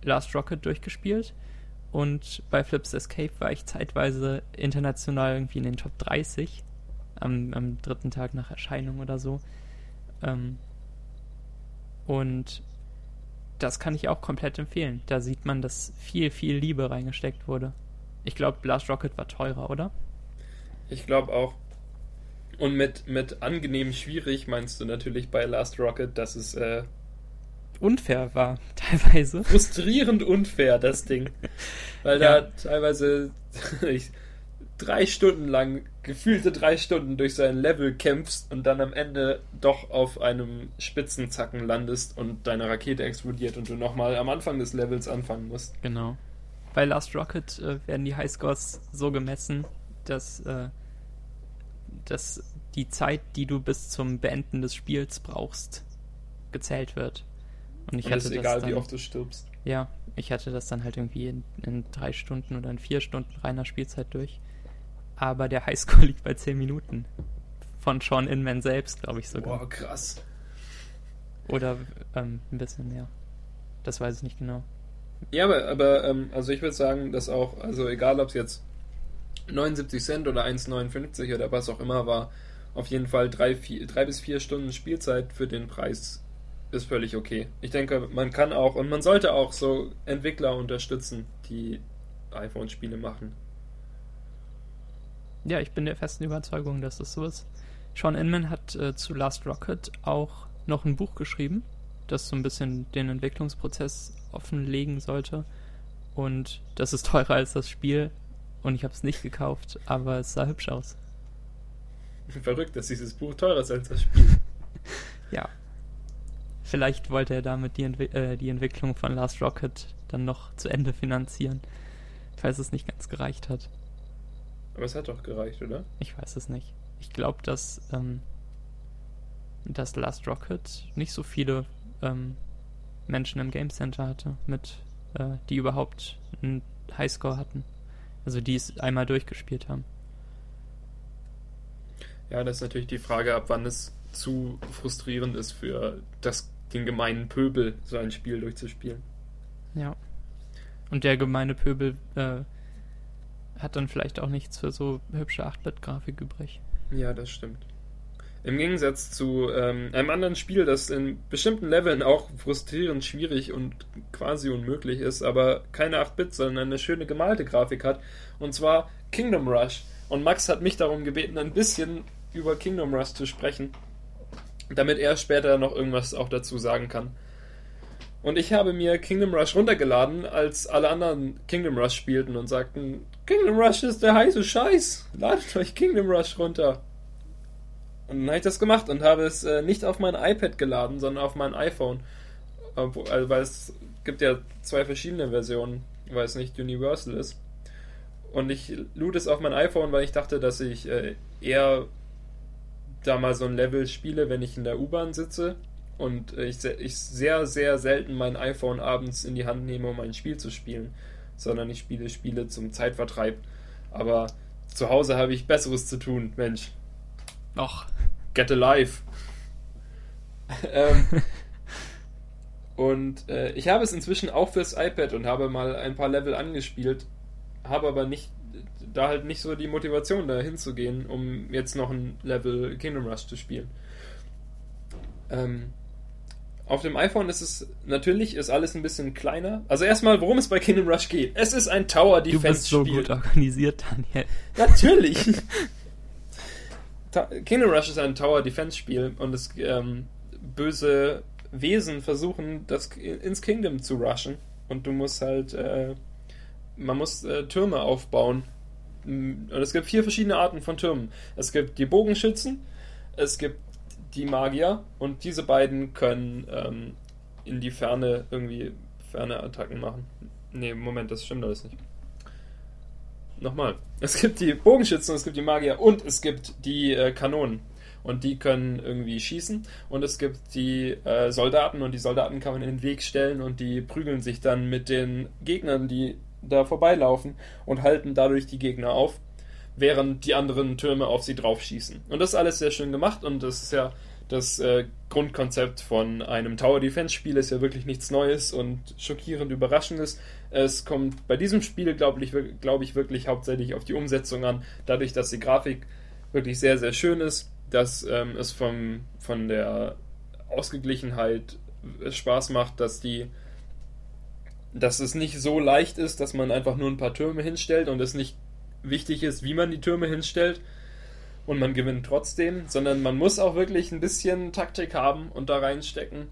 Last Rocket durchgespielt und bei Flips Escape war ich zeitweise international irgendwie in den Top 30 am, am dritten Tag nach Erscheinung oder so. Ähm, und das kann ich auch komplett empfehlen. Da sieht man, dass viel, viel Liebe reingesteckt wurde. Ich glaube, Blast Rocket war teurer, oder? Ich glaube auch. Und mit, mit angenehm schwierig meinst du natürlich bei Last Rocket, dass es äh, unfair war, teilweise. Frustrierend unfair, das Ding. Weil ja. da teilweise ich, drei Stunden lang, gefühlte drei Stunden durch sein Level kämpfst und dann am Ende doch auf einem Spitzenzacken landest und deine Rakete explodiert und du nochmal am Anfang des Levels anfangen musst. Genau bei Last Rocket äh, werden die Highscores so gemessen, dass, äh, dass die Zeit, die du bis zum Beenden des Spiels brauchst, gezählt wird. Und ich Und hatte ist egal, dann, wie oft du stirbst. Ja, ich hatte das dann halt irgendwie in, in drei Stunden oder in vier Stunden reiner Spielzeit durch. Aber der Highscore liegt bei zehn Minuten. Von Sean Inman selbst, glaube ich sogar. Boah, krass. Oder ähm, ein bisschen mehr. Das weiß ich nicht genau. Ja, aber, aber ähm, also ich würde sagen, dass auch, also egal ob es jetzt 79 Cent oder 1,59 oder was auch immer war, auf jeden Fall drei, vier, drei bis vier Stunden Spielzeit für den Preis ist völlig okay. Ich denke, man kann auch und man sollte auch so Entwickler unterstützen, die iPhone-Spiele machen. Ja, ich bin der festen Überzeugung, dass das so ist. Sean Inman hat äh, zu Last Rocket auch noch ein Buch geschrieben, das so ein bisschen den Entwicklungsprozess offenlegen sollte. Und das ist teurer als das Spiel. Und ich habe es nicht gekauft, aber es sah hübsch aus. Verrückt, dass dieses Buch teurer ist als das Spiel. ja. Vielleicht wollte er damit die, Entwi äh, die Entwicklung von Last Rocket dann noch zu Ende finanzieren, falls es nicht ganz gereicht hat. Aber es hat doch gereicht, oder? Ich weiß es nicht. Ich glaube, dass, ähm, dass Last Rocket nicht so viele ähm, Menschen im Game Center hatte, mit, äh, die überhaupt einen Highscore hatten. Also die es einmal durchgespielt haben. Ja, das ist natürlich die Frage, ab wann es zu frustrierend ist für das, den gemeinen Pöbel, so ein Spiel durchzuspielen. Ja. Und der gemeine Pöbel äh, hat dann vielleicht auch nichts für so hübsche 8-Bit-Grafik übrig. Ja, das stimmt. Im Gegensatz zu ähm, einem anderen Spiel, das in bestimmten Leveln auch frustrierend schwierig und quasi unmöglich ist, aber keine 8-Bit, sondern eine schöne gemalte Grafik hat, und zwar Kingdom Rush. Und Max hat mich darum gebeten, ein bisschen über Kingdom Rush zu sprechen, damit er später noch irgendwas auch dazu sagen kann. Und ich habe mir Kingdom Rush runtergeladen, als alle anderen Kingdom Rush spielten und sagten, Kingdom Rush ist der heiße Scheiß. Ladet euch Kingdom Rush runter. Und dann habe ich das gemacht und habe es äh, nicht auf mein iPad geladen, sondern auf mein iPhone. Also, weil es gibt ja zwei verschiedene Versionen, weil es nicht Universal ist. Und ich lud es auf mein iPhone, weil ich dachte, dass ich äh, eher da mal so ein Level spiele, wenn ich in der U-Bahn sitze und äh, ich, ich sehr, sehr selten mein iPhone abends in die Hand nehme, um ein Spiel zu spielen, sondern ich spiele Spiele zum Zeitvertreib. Aber zu Hause habe ich Besseres zu tun, Mensch. Och. Get alive. ähm, und äh, ich habe es inzwischen auch fürs iPad und habe mal ein paar Level angespielt, habe aber nicht da halt nicht so die Motivation da hinzugehen, um jetzt noch ein Level Kingdom Rush zu spielen. Ähm, auf dem iPhone ist es natürlich ist alles ein bisschen kleiner. Also erstmal, worum es bei Kingdom Rush geht. Es ist ein Tower Defense Spiel. Du bist so gut organisiert, Daniel. Natürlich. Kingdom Rush ist ein Tower Defense Spiel und es ähm, böse Wesen versuchen, das ins Kingdom zu rushen und du musst halt äh, man muss äh, Türme aufbauen. Und es gibt vier verschiedene Arten von Türmen. Es gibt die Bogenschützen, es gibt die Magier und diese beiden können ähm, in die Ferne irgendwie ferne Attacken machen. Ne, Moment, das stimmt alles nicht. Nochmal. Es gibt die Bogenschützen, es gibt die Magier und es gibt die äh, Kanonen. Und die können irgendwie schießen. Und es gibt die äh, Soldaten und die Soldaten kann man in den Weg stellen und die prügeln sich dann mit den Gegnern, die da vorbeilaufen und halten dadurch die Gegner auf während die anderen Türme auf sie draufschießen. Und das ist alles sehr schön gemacht und das ist ja das äh, Grundkonzept von einem Tower Defense Spiel ist ja wirklich nichts Neues und schockierend Überraschendes. Es kommt bei diesem Spiel, glaube ich, glaub ich, wirklich hauptsächlich auf die Umsetzung an, dadurch, dass die Grafik wirklich sehr, sehr schön ist, dass ähm, es vom, von der Ausgeglichenheit Spaß macht, dass die dass es nicht so leicht ist, dass man einfach nur ein paar Türme hinstellt und es nicht wichtig ist, wie man die Türme hinstellt und man gewinnt trotzdem, sondern man muss auch wirklich ein bisschen Taktik haben und da reinstecken.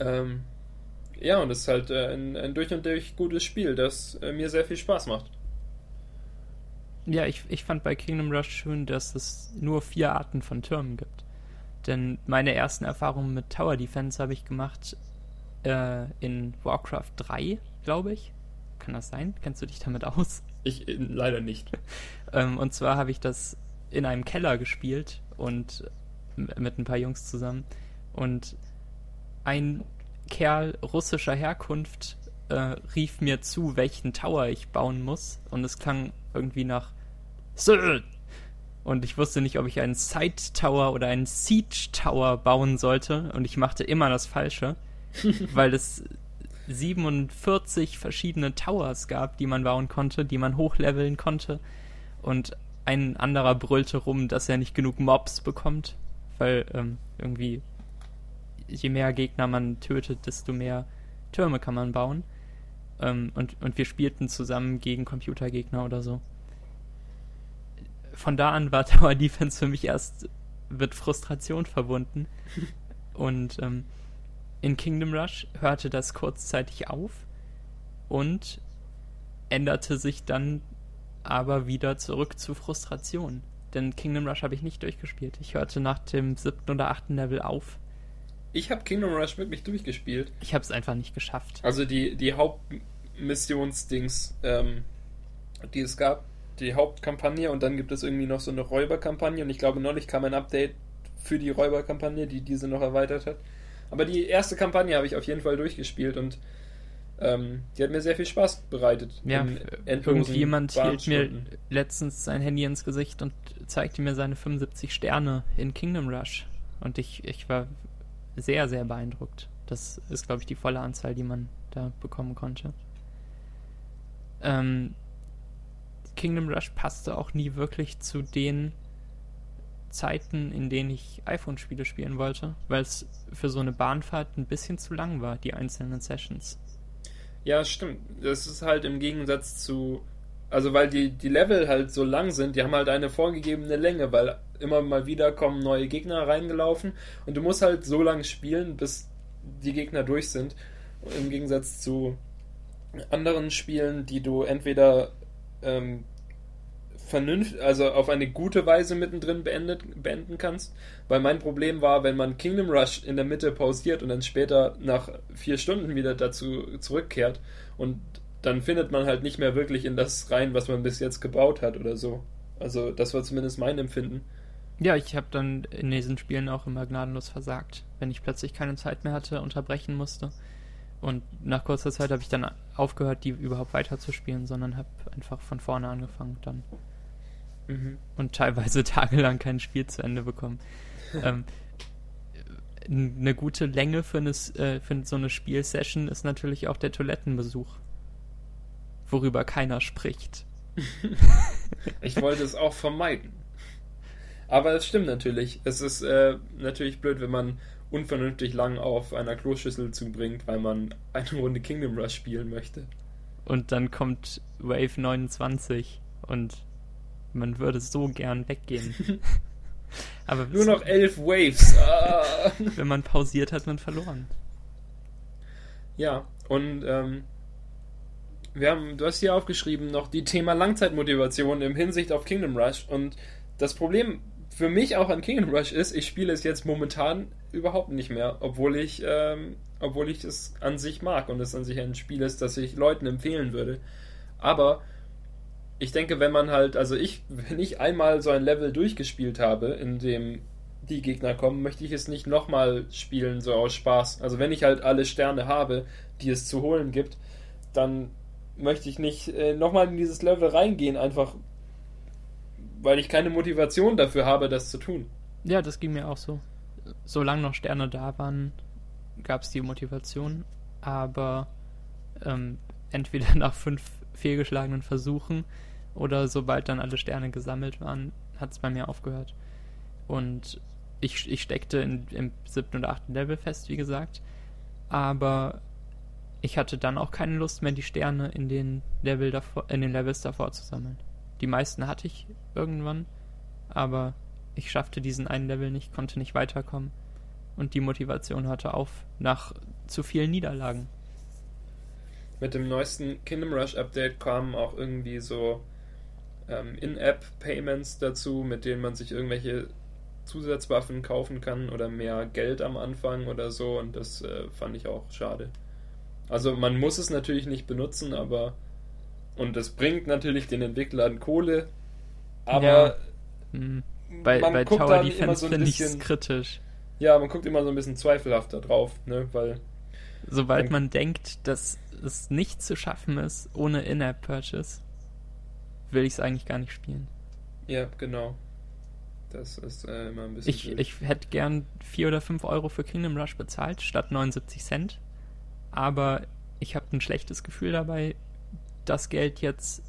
Ähm, ja, und es ist halt äh, ein, ein, durch und durch gutes Spiel, das äh, mir sehr viel Spaß macht. Ja, ich, ich fand bei Kingdom Rush schön, dass es nur vier Arten von Türmen gibt. Denn meine ersten Erfahrungen mit Tower Defense habe ich gemacht äh, in Warcraft 3, glaube ich. Kann das sein? Kennst du dich damit aus? Ich äh, leider nicht. ähm, und zwar habe ich das in einem Keller gespielt und mit ein paar Jungs zusammen. Und ein Kerl russischer Herkunft äh, rief mir zu, welchen Tower ich bauen muss. Und es klang irgendwie nach. Und ich wusste nicht, ob ich einen Side Tower oder einen Siege Tower bauen sollte. Und ich machte immer das Falsche, weil es 47 verschiedene Towers gab, die man bauen konnte, die man hochleveln konnte. Und ein anderer brüllte rum, dass er nicht genug Mobs bekommt, weil ähm, irgendwie je mehr Gegner man tötet, desto mehr Türme kann man bauen. Ähm, und, und wir spielten zusammen gegen Computergegner oder so. Von da an war Tower Defense für mich erst mit Frustration verbunden. und ähm, in Kingdom Rush hörte das kurzzeitig auf und änderte sich dann aber wieder zurück zu Frustration. denn Kingdom Rush habe ich nicht durchgespielt. Ich hörte nach dem siebten oder achten Level auf. Ich habe Kingdom Rush wirklich durchgespielt. Ich habe es einfach nicht geschafft. Also die, die Hauptmissionsdings, ähm, die es gab, die Hauptkampagne und dann gibt es irgendwie noch so eine Räuberkampagne und ich glaube neulich kam ein Update für die Räuberkampagne, die diese noch erweitert hat. Aber die erste Kampagne habe ich auf jeden Fall durchgespielt und ähm, die hat mir sehr viel Spaß bereitet. Ja, irgendjemand hielt mir letztens sein Handy ins Gesicht und zeigte mir seine 75 Sterne in Kingdom Rush. Und ich, ich war sehr, sehr beeindruckt. Das ist, glaube ich, die volle Anzahl, die man da bekommen konnte. Ähm, Kingdom Rush passte auch nie wirklich zu den Zeiten, in denen ich iPhone-Spiele spielen wollte, weil es für so eine Bahnfahrt ein bisschen zu lang war, die einzelnen Sessions. Ja, stimmt. Das ist halt im Gegensatz zu. Also, weil die, die Level halt so lang sind, die haben halt eine vorgegebene Länge, weil immer mal wieder kommen neue Gegner reingelaufen und du musst halt so lange spielen, bis die Gegner durch sind. Im Gegensatz zu anderen Spielen, die du entweder ähm, vernünftig, also auf eine gute Weise mittendrin beendet, beenden kannst. Weil mein Problem war, wenn man Kingdom Rush in der Mitte pausiert und dann später nach vier Stunden wieder dazu zurückkehrt und dann findet man halt nicht mehr wirklich in das rein, was man bis jetzt gebaut hat oder so. Also das war zumindest mein Empfinden. Ja, ich habe dann in diesen Spielen auch immer gnadenlos versagt, wenn ich plötzlich keine Zeit mehr hatte, unterbrechen musste. Und nach kurzer Zeit habe ich dann aufgehört, die überhaupt weiterzuspielen, sondern habe einfach von vorne angefangen dann. Mhm. Und teilweise tagelang kein Spiel zu Ende bekommen. ähm, eine gute Länge für, eine, äh, für so eine Spielsession ist natürlich auch der Toilettenbesuch, worüber keiner spricht. ich wollte es auch vermeiden. Aber es stimmt natürlich. Es ist äh, natürlich blöd, wenn man unvernünftig lang auf einer Kloschüssel zubringt, weil man eine Runde Kingdom Rush spielen möchte. Und dann kommt Wave 29 und man würde so gern weggehen. Aber nur noch elf Waves. Ah. Wenn man pausiert, hat man verloren. Ja, und ähm, wir haben, du hast hier aufgeschrieben noch die Thema Langzeitmotivation im Hinsicht auf Kingdom Rush und das Problem für mich auch an Kingdom Rush ist, ich spiele es jetzt momentan überhaupt nicht mehr, obwohl ich, ähm, obwohl ich es an sich mag und es an sich ein Spiel ist, das ich Leuten empfehlen würde. Aber ich denke, wenn man halt, also ich, wenn ich einmal so ein Level durchgespielt habe, in dem die Gegner kommen, möchte ich es nicht nochmal spielen, so aus Spaß. Also wenn ich halt alle Sterne habe, die es zu holen gibt, dann möchte ich nicht äh, nochmal in dieses Level reingehen, einfach weil ich keine Motivation dafür habe, das zu tun. Ja, das ging mir auch so. Solange noch Sterne da waren, gab es die Motivation, aber ähm, entweder nach fünf fehlgeschlagenen Versuchen oder sobald dann alle Sterne gesammelt waren, hat es bei mir aufgehört. Und ich, ich steckte in, im siebten und achten Level fest, wie gesagt, aber ich hatte dann auch keine Lust mehr, die Sterne in den, Level davor, in den Levels davor zu sammeln. Die meisten hatte ich irgendwann, aber ich schaffte diesen einen Level nicht, konnte nicht weiterkommen. Und die Motivation hörte auf nach zu vielen Niederlagen. Mit dem neuesten Kingdom Rush Update kamen auch irgendwie so ähm, In-App-Payments dazu, mit denen man sich irgendwelche Zusatzwaffen kaufen kann oder mehr Geld am Anfang oder so. Und das äh, fand ich auch schade. Also man muss es natürlich nicht benutzen, aber und das bringt natürlich den Entwicklern Kohle, aber ja. hm. bei, man bei guckt Tower dann Defense immer so ein finde ich es kritisch. Ja, man guckt immer so ein bisschen zweifelhafter drauf, ne, weil sobald man denkt, dass es nicht zu schaffen ist ohne In-App-Purchase, will ich es eigentlich gar nicht spielen. Ja, genau. Das ist äh, immer ein bisschen. Ich, ich hätte gern 4 oder 5 Euro für Kingdom Rush bezahlt, statt 79 Cent. Aber ich habe ein schlechtes Gefühl dabei, das Geld jetzt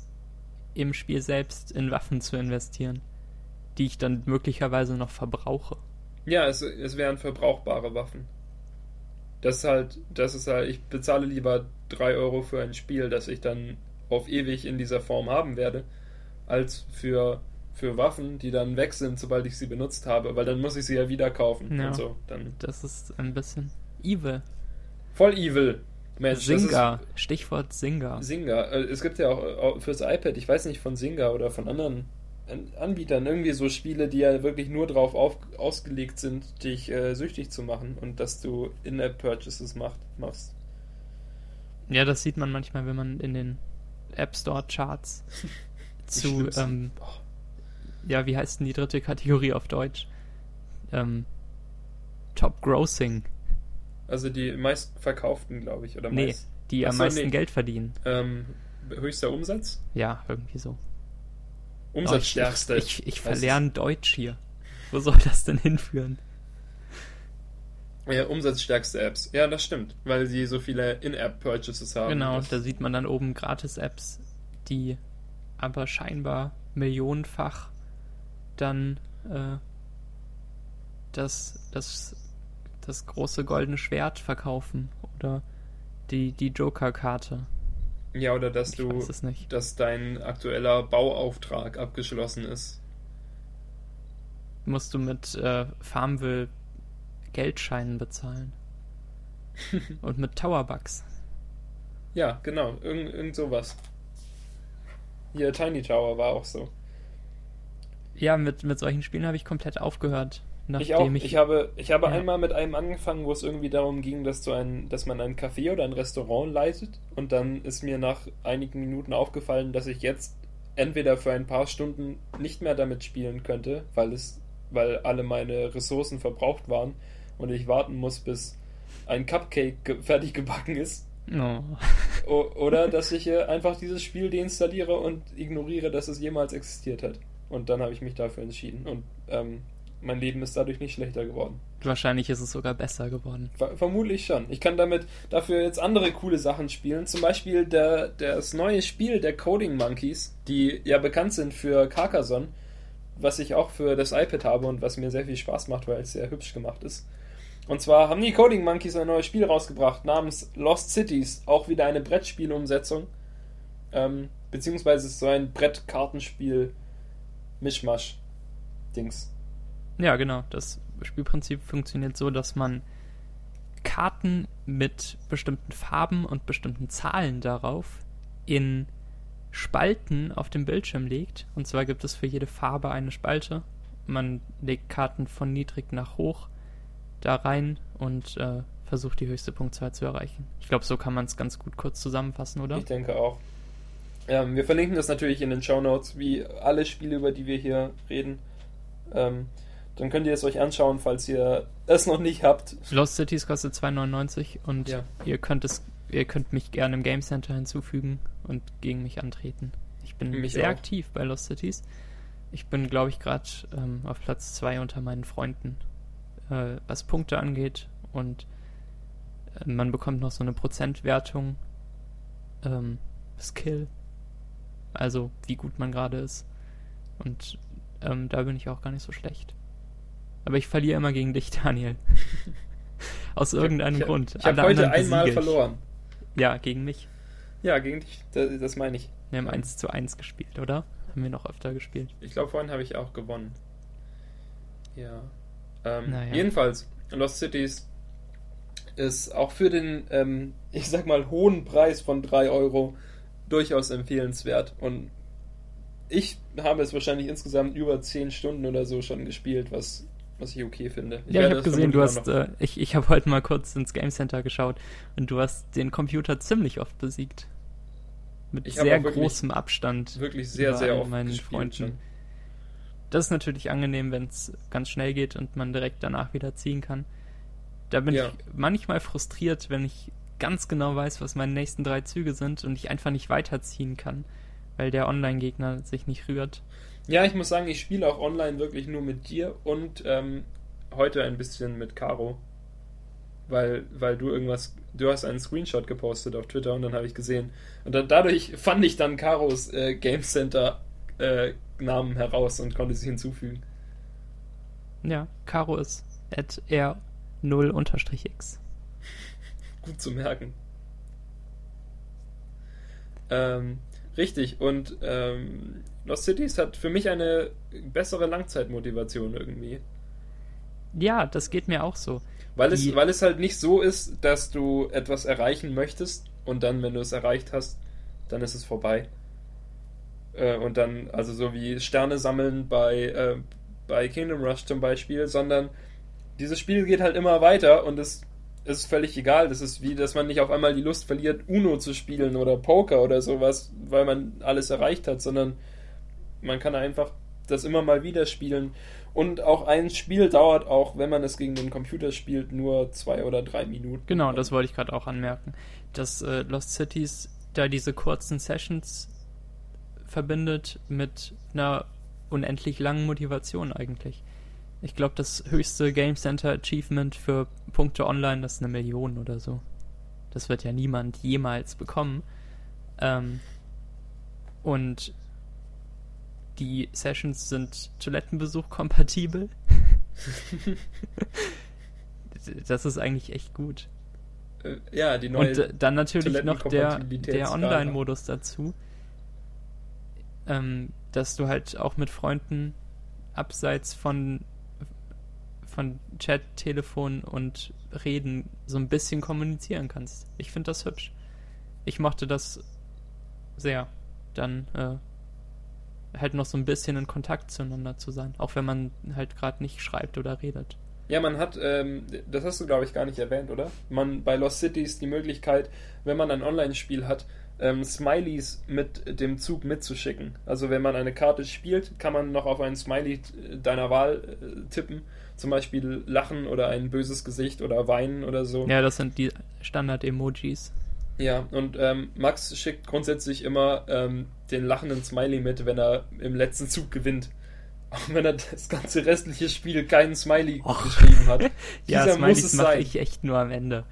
im Spiel selbst in Waffen zu investieren, die ich dann möglicherweise noch verbrauche. Ja, es, es wären verbrauchbare Waffen. Das ist halt, das ist halt, ich bezahle lieber 3 Euro für ein Spiel, das ich dann auf ewig in dieser Form haben werde, als für, für Waffen, die dann weg sind, sobald ich sie benutzt habe, weil dann muss ich sie ja wieder kaufen ja, und so. Dann das ist ein bisschen evil. Voll evil. Mensch, Singa, Stichwort Singa. Singa. Äh, es gibt ja auch fürs iPad, ich weiß nicht von Singa oder von anderen Anbietern irgendwie so Spiele, die ja wirklich nur darauf auf, ausgelegt sind, dich äh, süchtig zu machen und dass du In-App-Purchases machst. Ja, das sieht man manchmal, wenn man in den App Store Charts zu, ähm, ja, wie heißt denn die dritte Kategorie auf Deutsch? Ähm, Top Grossing. Also die meistverkauften, glaube ich, oder nee, meist, die am meisten nee. Geld verdienen. ähm, höchster Umsatz? Ja, irgendwie so. Umsatzstärkste. Oh, ich ich, ich Weiß verlerne Deutsch hier. Wo soll das denn hinführen? Ja, umsatzstärkste Apps. Ja, das stimmt, weil sie so viele In-App-Purchases haben. Genau, da sieht man dann oben Gratis-Apps, die aber scheinbar millionenfach dann äh, das, das, das große goldene Schwert verkaufen oder die, die Joker-Karte. ja, oder dass Ich du, dass dein aktueller Bauauftrag abgeschlossen ist. Musst du mit äh, Farmville Geldscheinen bezahlen. Und mit Towerbucks. Ja, genau, irgend, irgend sowas. Hier, Tiny Tower war auch so. Ja, mit, mit solchen Spielen habe ich komplett aufgehört. Ich auch. Nachdem Ich, habe, ich habe Ja. einmal mit einem angefangen, wo es irgendwie darum ging, dass, du ein, dass man ein Café oder ein Restaurant leitet. Und dann ist mir nach einigen Minuten aufgefallen, dass ich jetzt entweder für ein paar Stunden nicht mehr damit spielen könnte, weil es, weil alle meine Ressourcen verbraucht waren und ich warten muss, bis ein Cupcake ge fertig gebacken ist. Oh. O oder dass ich äh, einfach dieses Spiel deinstalliere und ignoriere, dass es jemals existiert hat. Und dann habe ich mich dafür entschieden. Und ähm, mein Leben ist dadurch nicht schlechter geworden. Wahrscheinlich ist es sogar besser geworden. Ver vermutlich schon. Ich kann damit dafür jetzt andere coole Sachen spielen. Zum Beispiel der, das neue Spiel der Coding Monkeys, die ja bekannt sind für Carcassonne, was ich auch für das iPad habe und was mir sehr viel Spaß macht, weil es sehr hübsch gemacht ist. Und zwar haben die Coding Monkeys ein neues Spiel rausgebracht namens Lost Cities, auch wieder eine Brettspielumsetzung. Ähm, beziehungsweise so ein Brettkartenspiel-Mischmasch-Dings. Ja, genau. Das Spielprinzip funktioniert so, dass man Karten mit bestimmten Farben und bestimmten Zahlen darauf in Spalten auf dem Bildschirm legt. Und zwar gibt es für jede Farbe eine Spalte. Man legt Karten von niedrig nach hoch da rein und äh, versucht die höchste Punktzahl zu erreichen. Ich glaube, so kann man es ganz gut kurz zusammenfassen, oder? Ich denke auch. Ähm, wir verlinken das natürlich in den Show Notes, wie alle Spiele, über die wir hier reden. Ähm, dann könnt ihr es euch anschauen, falls ihr es noch nicht habt. Lost Cities kostet 2,99 und Ja. ihr könnt es, ihr könnt mich gerne im Game Center hinzufügen und gegen mich antreten. Ich bin Mich sehr auch. aktiv bei Lost Cities. Ich bin, glaube ich, gerade ähm, auf Platz 2 unter meinen Freunden, äh, was Punkte angeht und äh, man bekommt noch so eine Prozentwertung ähm, Skill, also wie gut man gerade ist. Und ähm, da bin ich auch gar nicht so schlecht. Aber ich verliere immer gegen dich, Daniel. Aus irgendeinem ich, Grund. Ich habe heute einmal ich. verloren. Ja, gegen mich. Ja, gegen dich. Das, das meine ich. Wir haben 1 zu 1 gespielt, oder? Haben wir noch öfter gespielt. Ich glaube, vorhin habe ich auch gewonnen. Ja. Ähm, Naja. Jedenfalls, Lost Cities ist auch für den, ähm, ich sag mal, hohen Preis von 3 Euro durchaus empfehlenswert. Und ich habe es wahrscheinlich insgesamt über 10 Stunden oder so schon gespielt, was, was ich okay finde. ja, ich habe gesehen, du hast, äh, ich, ich habe heute mal kurz ins Game Center geschaut und du hast den Computer ziemlich oft besiegt. Mit Ich sehr wirklich- großem Abstand. wirklich sehr, sehr oft meinen gespielt Freunden. schon. Das ist natürlich angenehm, wenn es ganz schnell geht und man direkt danach wieder ziehen kann. Da bin Ja. ich manchmal frustriert, wenn ich ganz genau weiß, was meine nächsten drei Züge sind und ich einfach nicht weiterziehen kann, weil der Online-Gegner sich nicht rührt. Ja, ich muss sagen, ich spiele auch online wirklich nur mit dir und ähm, heute ein bisschen mit Caro. Weil, weil du irgendwas, du hast einen Screenshot gepostet auf Twitter und dann habe ich gesehen. Und dann, dadurch fand ich dann Caros äh, Game Center äh, Namen heraus und konnte sie hinzufügen. Ja, Caro ist at r0-x. Gut zu merken. Ähm, richtig, und ähm, Lost Cities hat für mich eine bessere Langzeitmotivation irgendwie. Ja, das geht mir auch so. Weil es, weil es halt nicht so ist, dass du etwas erreichen möchtest und dann, wenn du es erreicht hast, dann ist es vorbei. Äh, und dann, also so wie Sterne sammeln bei, äh, bei Kingdom Rush zum Beispiel, sondern dieses Spiel geht halt immer weiter und es ist völlig egal. Das ist wie, dass man nicht auf einmal die Lust verliert, Uno zu spielen oder Poker oder sowas, weil man alles erreicht hat, sondern man kann einfach das immer mal wieder spielen. Und auch ein Spiel dauert auch, wenn man es gegen den Computer spielt, nur zwei oder drei Minuten. Genau, das wollte ich gerade auch anmerken. Dass äh, Lost Cities da diese kurzen Sessions verbindet mit einer unendlich langen Motivation eigentlich. Ich glaube, das höchste Game Center Achievement für Punkte online ist eine Million oder so. Das wird ja niemand jemals bekommen. Ähm, und die Sessions sind Toilettenbesuch kompatibel. das ist eigentlich echt gut. Äh, ja, die neue Und dann natürlich noch der, der Online-Modus dazu. Ähm, dass du halt auch mit Freunden abseits von von Chat, Telefon und Reden so ein bisschen kommunizieren kannst. Ich finde das hübsch. Ich mochte das sehr. Dann äh, halt noch so ein bisschen in Kontakt zueinander zu sein, auch wenn man halt gerade nicht schreibt oder redet. Ja, man hat, ähm, das hast du glaube ich gar nicht erwähnt, oder? Man bei Lost Cities die Möglichkeit, wenn man ein Online-Spiel hat, ähm, Smileys mit dem Zug mitzuschicken. Also wenn man eine Karte spielt, kann man noch auf einen Smiley deiner Wahl äh, tippen zum Beispiel lachen oder ein böses Gesicht oder weinen oder so. Ja, das sind die Standard-Emojis. Ja, und ähm, Max schickt grundsätzlich immer ähm, den lachenden Smiley mit, wenn er im letzten Zug gewinnt. Auch wenn er das ganze restliche Spiel keinen Smiley Och. geschrieben hat. ja, Smileys mache ich echt nur am Ende.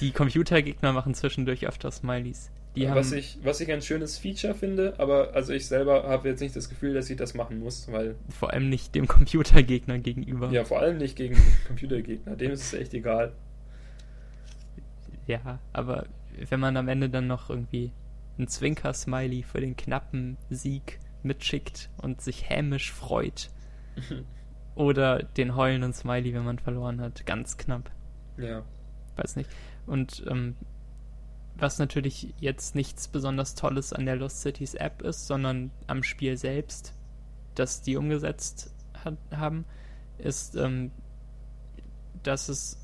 Die Computergegner machen zwischendurch öfter Smileys. Die was, ich, was ich ein schönes Feature finde, aber also ich selber habe jetzt nicht das Gefühl, dass ich das machen muss, weil. Vor allem nicht dem Computergegner gegenüber. Ja, vor allem nicht gegen Computergegner. Dem ist es echt egal. Ja, aber wenn man am Ende dann noch irgendwie ein Zwinker-Smiley für den knappen Sieg mitschickt und sich hämisch freut. Oder den heulenden Smiley, wenn man verloren hat. Ganz knapp. Ja. Weiß nicht. Und ähm, was natürlich jetzt nichts besonders Tolles an der Lost Cities App ist, sondern am Spiel selbst, das die umgesetzt hat, haben, ist, ähm, dass es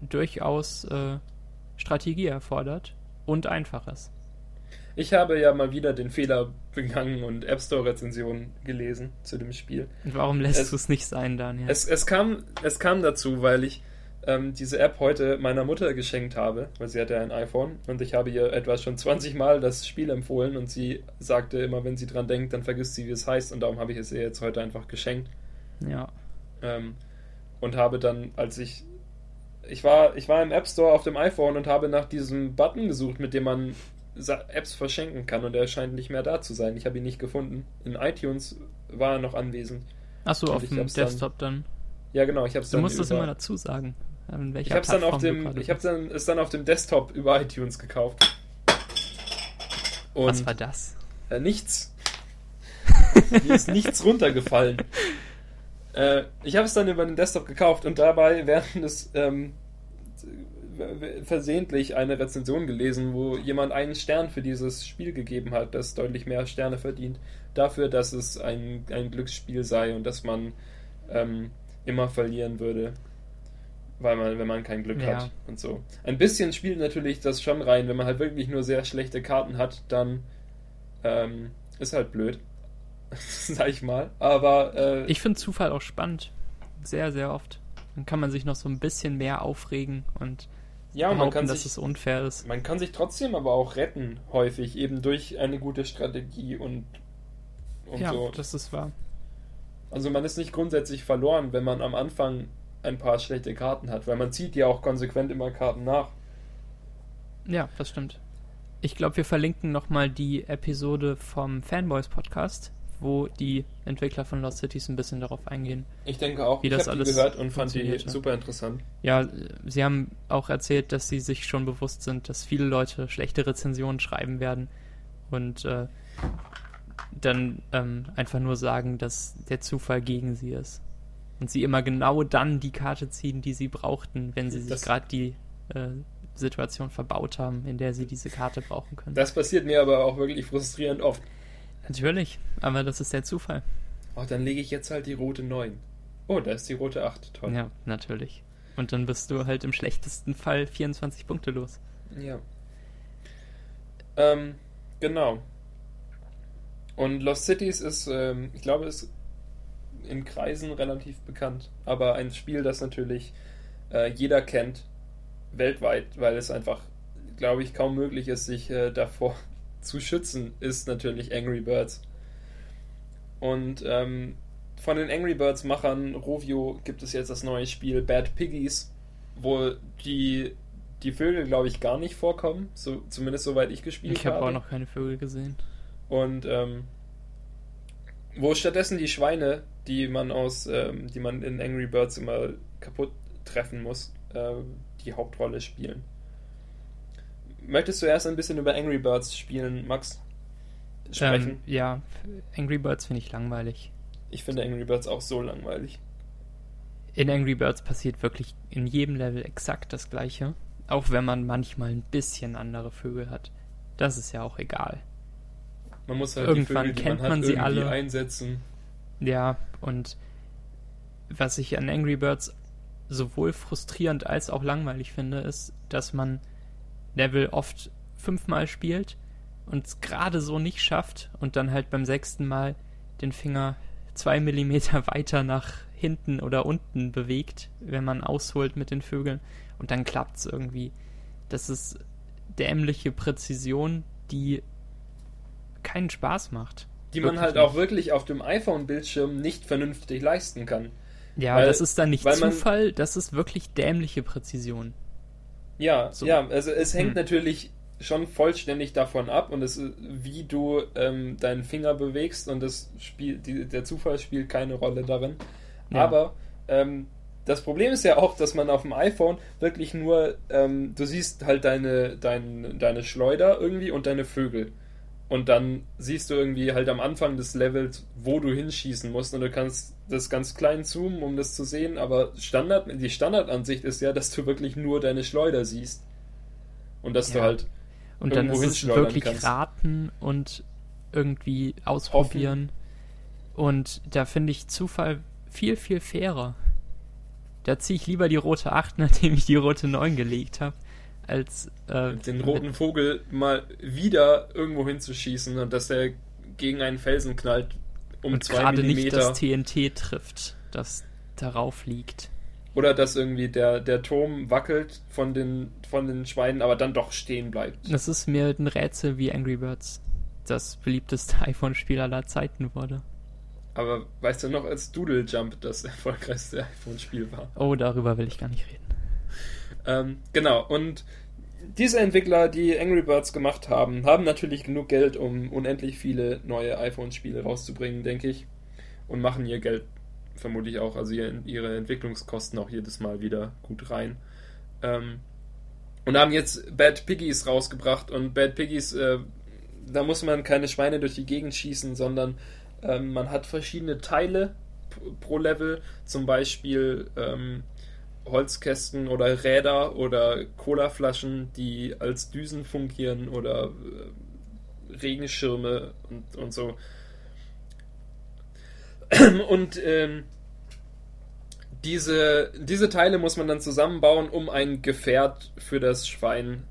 durchaus äh, Strategie erfordert und einfaches. Ich habe ja mal wieder den Fehler begangen und App Store Rezensionen gelesen zu dem Spiel. Warum lässt du es nicht sein, Daniel? Es, es, kam, es kam dazu, weil ich ähm, diese App heute meiner Mutter geschenkt habe, weil sie hat ja ein iPhone und ich habe ihr etwa schon 20 Mal das Spiel empfohlen und sie sagte immer, wenn sie dran denkt, dann vergisst sie, wie es heißt und darum habe ich es ihr jetzt heute einfach geschenkt. Ja. Ähm, und habe dann, als ich ich war, ich war im App Store auf dem iPhone und habe nach diesem Button gesucht, mit dem man Apps verschenken kann und er scheint nicht mehr da zu sein. Ich habe ihn nicht gefunden. In iTunes war er noch anwesend. Achso, auf dem Desktop dann, dann. Ja, genau. Ich hab's du musst das immer dazu sagen ich habe dann auf dem, ich habe dann es dann auf dem Desktop über iTunes gekauft. Und Was war das? Äh, nichts. Hier ist nichts runtergefallen. Äh, ich habe es dann über den Desktop gekauft und dabei während es ähm, versehentlich eine Rezension gelesen, wo jemand einen Stern für dieses Spiel gegeben hat, das deutlich mehr Sterne verdient, dafür, dass es ein, ein Glücksspiel sei und dass man ähm, immer verlieren würde weil man, wenn man kein Glück ja. hat und so. Ein bisschen spielt natürlich das schon rein, wenn man halt wirklich nur sehr schlechte Karten hat, dann ähm, ist halt blöd, sag ich mal. Aber äh, ich finde Zufall auch spannend, sehr sehr oft. Dann kann man sich noch so ein bisschen mehr aufregen und ja, man kann dass sich, es unfair ist. Man kann sich trotzdem aber auch retten, häufig, eben durch eine gute Strategie und, und ja, so. das ist wahr. Also man ist nicht grundsätzlich verloren, wenn man am Anfang ein paar schlechte Karten hat, weil man zieht ja auch konsequent immer Karten nach. Ja, das stimmt. Ich glaube, wir verlinken nochmal die Episode vom Fanboys Podcast, wo die Entwickler von Lost Cities ein bisschen darauf eingehen. Ich denke auch, wie ich das alles gehört und fand die super interessant. Ja, sie haben auch erzählt, dass sie sich schon bewusst sind, dass viele Leute schlechte Rezensionen schreiben werden und äh, dann ähm, einfach nur sagen, dass der Zufall gegen sie ist und sie immer genau dann die Karte ziehen, die sie brauchten, wenn sie sich gerade die äh, Situation verbaut haben, in der sie diese Karte brauchen können. Das passiert mir aber auch wirklich frustrierend oft. Natürlich, aber das ist der Zufall. Oh, dann lege ich jetzt halt die rote 9. Oh, da ist die rote 8. Toll. Ja, natürlich. Und dann bist du halt im schlechtesten Fall 24 Punkte los. Ja. Ähm, genau. Und Lost Cities ist, ähm, ich glaube, ist in Kreisen relativ bekannt. Aber ein Spiel, das natürlich äh, jeder kennt, weltweit, weil es einfach, glaube ich, kaum möglich ist, sich äh, davor zu schützen, ist natürlich Angry Birds. Und ähm, von den Angry Birds Machern Rovio gibt es jetzt das neue Spiel Bad Piggies, wo die, die Vögel, glaube ich, gar nicht vorkommen, so, zumindest soweit ich gespielt ich hab habe. Ich habe auch noch keine Vögel gesehen. Und ähm, wo stattdessen die Schweine, die man aus, ähm, die man in Angry Birds immer kaputt treffen muss, äh, die Hauptrolle spielen. Möchtest du erst ein bisschen über Angry Birds spielen, Max? Sprechen? Ähm, ja, Angry Birds finde ich langweilig. Ich finde Angry Birds auch so langweilig. In Angry Birds passiert wirklich in jedem Level exakt das gleiche. Auch wenn man manchmal ein bisschen andere Vögel hat. Das ist ja auch egal. Man muss halt Irgendwann die Vögel, kennt man, man sie irgendwie alle. einsetzen. Ja, und was ich an Angry Birds sowohl frustrierend als auch langweilig finde, ist, dass man Level oft fünfmal spielt und es gerade so nicht schafft und dann halt beim sechsten Mal den Finger zwei Millimeter weiter nach hinten oder unten bewegt, wenn man ausholt mit den Vögeln und dann klappt es irgendwie. Das ist dämliche Präzision, die keinen Spaß macht. Die man Wirklich halt nicht. auch wirklich auf dem iPhone-Bildschirm nicht vernünftig leisten kann. Ja, weil- das ist dann nicht man- Zufall, das ist wirklich dämliche Präzision. Ja, So. ja, also es hängt Hm. natürlich schon vollständig davon ab und es ist, wie du ähm, deinen Finger bewegst und das Spiel, die, der Zufall spielt keine Rolle darin. Ja. Aber ähm, das Problem ist ja auch, dass man auf dem iPhone wirklich nur, ähm, du siehst halt deine, dein, deine Schleuder irgendwie und deine Vögel. Und dann siehst du irgendwie halt am Anfang des Levels, wo du hinschießen musst. Und du kannst das ganz klein zoomen, um das zu sehen. Aber Standard, die Standardansicht ist ja, dass du wirklich nur deine Schleuder siehst. Und dass du Ja. halt Und dann ist es wirklich kannst. raten und irgendwie ausprobieren. Und da finde ich Zufall viel, viel fairer. Da ziehe ich lieber die rote 8, nachdem ich die rote 9 gelegt habe, als äh, den roten Vogel mal wieder irgendwo hinzuschießen und dass er gegen einen Felsen knallt um und zwei gerade nicht Millimeter. das TNT trifft, das darauf liegt. Oder dass irgendwie der, der Turm wackelt von den, von den Schweinen, aber dann doch stehen bleibt. Das ist mir ein Rätsel wie Angry Birds das beliebteste iPhone-Spiel aller Zeiten wurde. Aber weißt du noch, als Doodle Jump das erfolgreichste iPhone-Spiel war? Oh, darüber will ich gar nicht reden. Ähm, genau, und diese Entwickler, die Angry Birds gemacht haben, haben natürlich genug Geld, um unendlich viele neue iPhone-Spiele rauszubringen, denke ich. Und machen ihr Geld vermutlich auch, also ihr, ihre Entwicklungskosten auch jedes Mal wieder gut rein. Ähm, und haben jetzt Bad Piggies rausgebracht und Bad Piggies, äh, da muss man keine Schweine durch die Gegend schießen, sondern ähm, man hat verschiedene Teile pro Level, zum Beispiel ähm, Holzkästen oder Räder oder Colaflaschen, die als Düsen fungieren oder äh, Regenschirme und, und so. Und ähm, diese, diese Teile muss man dann zusammenbauen, um ein Gefährt für das Schwein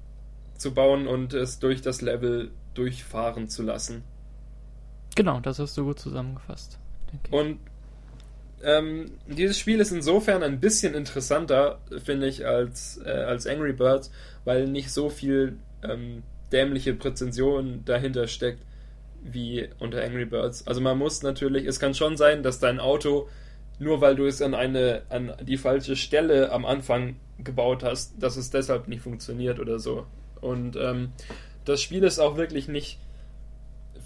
zu bauen und es durch das Level durchfahren zu lassen. Genau, das hast du gut zusammengefasst. Und ähm, dieses Spiel ist insofern ein bisschen interessanter, finde ich, als, äh, als Angry Birds, weil nicht so viel ähm, dämliche Präzision dahinter steckt wie unter Angry Birds. Also man muss natürlich, es kann schon sein, dass dein Auto, nur weil du es an eine, an die falsche Stelle am Anfang gebaut hast, dass es deshalb nicht funktioniert oder so. Und ähm, das Spiel ist auch wirklich nicht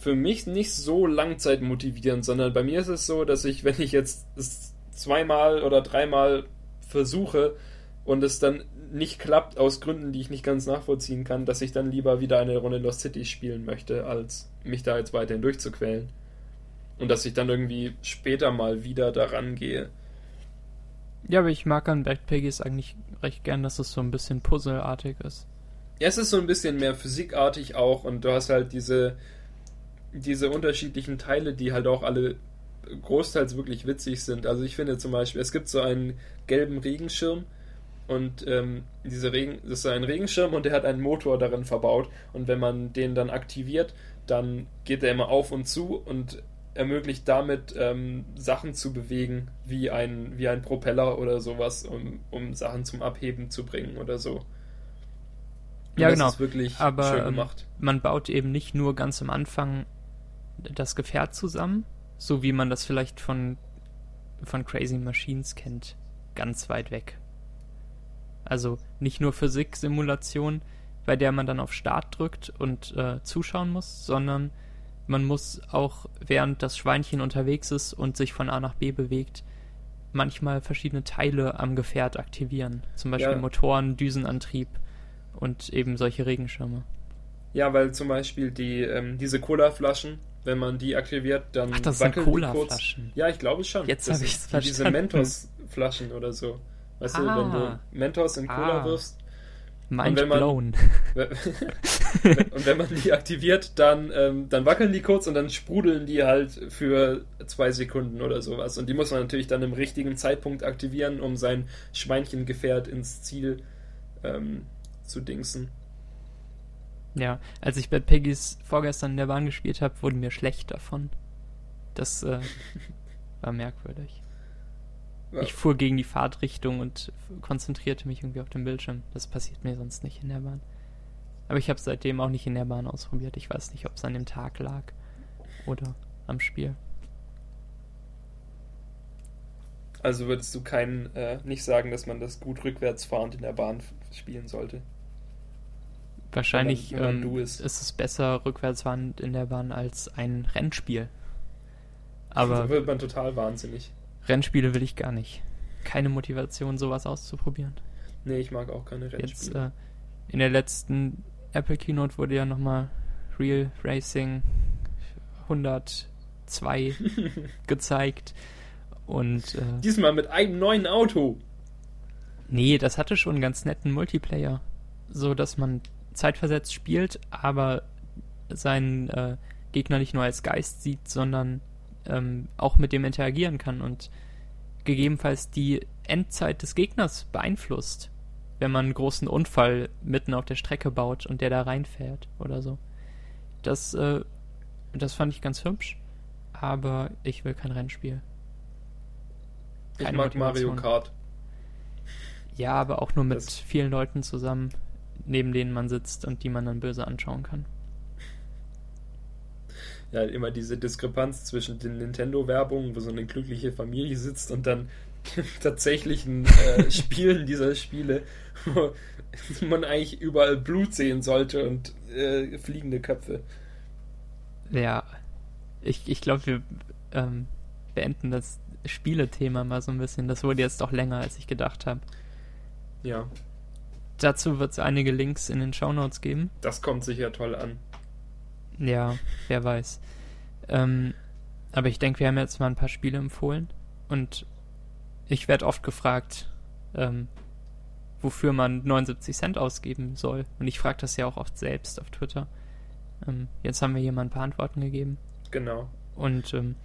für mich nicht so langzeitmotivierend, sondern bei mir ist es so, dass ich, wenn ich jetzt es zweimal oder dreimal versuche und es dann nicht klappt, aus Gründen, die ich nicht ganz nachvollziehen kann, dass ich dann lieber wieder eine Runde Lost City spielen möchte, als mich da jetzt weiterhin durchzuquälen. Und dass ich dann irgendwie später mal wieder daran gehe. Ja, aber ich mag an Bad Piggies eigentlich recht gern, dass es so ein bisschen puzzelartig ist. Ja, es ist so ein bisschen mehr physikartig auch und du hast halt diese diese unterschiedlichen Teile, die halt auch alle großteils wirklich witzig sind. Also ich finde zum Beispiel, es gibt so einen gelben Regenschirm und ähm, diese Regen, das ist ein Regenschirm und der hat einen Motor darin verbaut und wenn man den dann aktiviert, dann geht er immer auf und zu und ermöglicht damit ähm, Sachen zu bewegen, wie ein, wie ein Propeller oder sowas, um, um Sachen zum Abheben zu bringen oder so. Und ja, genau. wirklich Aber schön ähm, gemacht. man baut eben nicht nur ganz am Anfang das Gefährt zusammen, so wie man das vielleicht von, von Crazy Machines kennt, ganz weit weg. Also nicht nur Physik-Simulation, bei der man dann auf Start drückt und äh, zuschauen muss, sondern man muss auch, während das Schweinchen unterwegs ist und sich von A nach B bewegt, manchmal verschiedene Teile am Gefährt aktivieren. Zum Beispiel Ja. Motoren, Düsenantrieb und eben solche Regenschirme. Ja, weil zum Beispiel die, ähm, diese Cola-Flaschen, wenn man die aktiviert, dann Ach, das sind wackelt die kurz. Cola-Flaschen. Ja, ich glaube schon. Jetzt Das hab ist ich's wie Diese verstanden. Mentos-Flaschen oder so. Weißt du, wenn Ah. du Mentos in Cola Ah. wirfst Mind wenn man- blown. und wenn man die aktiviert, dann, ähm, dann wackeln die kurz und dann sprudeln die halt für zwei Sekunden oder sowas. Und die muss man natürlich dann im richtigen Zeitpunkt aktivieren, um sein Schweinchengefährt ins Ziel ähm, zu dingsen. Ja, als ich Bad Piggies vorgestern in der Bahn gespielt habe, wurde mir schlecht davon. Das äh, war merkwürdig. Ja. Ich fuhr gegen die Fahrtrichtung und konzentrierte mich irgendwie auf den Bildschirm. Das passiert mir sonst nicht in der Bahn. Aber ich habe es seitdem auch nicht in der Bahn ausprobiert. Ich weiß nicht, ob es an dem Tag lag oder am Spiel. Also würdest du keinen, äh, nicht sagen, dass man das gut rückwärts fahrend in der Bahn spielen sollte. Wahrscheinlich Wenn man- wenn man ähm, du ist ist. es besser rückwärtsfahrend in der Bahn als ein Rennspiel. da Aber wird man total wahnsinnig. Rennspiele will ich gar nicht. Keine Motivation, sowas auszuprobieren. Nee, ich mag auch keine Jetzt Rennspiele. äh, in der letzten Apple Keynote wurde ja nochmal Real Racing 102 gezeigt. Und äh, Diesmal mit einem neuen Auto. nee, das hatte schon einen ganz netten Multiplayer. So dass man zeitversetzt spielt, aber seinen äh, Gegner nicht nur als Geist sieht, sondern ähm, auch mit dem interagieren kann und gegebenenfalls die Endzeit des Gegners beeinflusst, wenn man einen großen Unfall mitten auf der Strecke baut und der da reinfährt oder so. Das, äh, das fand ich ganz hübsch, aber ich will kein Rennspiel. Ich Keine mag Mario Motivation. Kart. Ja, aber auch nur mit Das- vielen Leuten zusammen, neben denen man sitzt und die man dann böse anschauen kann. Ja, immer diese Diskrepanz zwischen den Nintendo-Werbungen, wo so eine glückliche Familie sitzt und dann tatsächlichen äh, Spielen dieser Spiele, wo man eigentlich überall Blut sehen sollte und äh, fliegende Köpfe. Ja, ich, ich glaube, wir ähm, beenden das Spielethema mal so ein bisschen. Das wurde jetzt doch länger, als ich gedacht habe. Ja, Dazu wird es einige Links in den Shownotes geben. das kommt sicher toll an. Ja, wer weiß. Ähm, aber ich denke, wir haben jetzt mal ein paar Spiele empfohlen. Und ich werde oft gefragt, ähm, wofür man 79 Cent ausgeben soll. Und ich frage das ja auch oft selbst auf Twitter. Ähm, jetzt haben wir hier mal ein paar Antworten gegeben. Genau. Und ähm,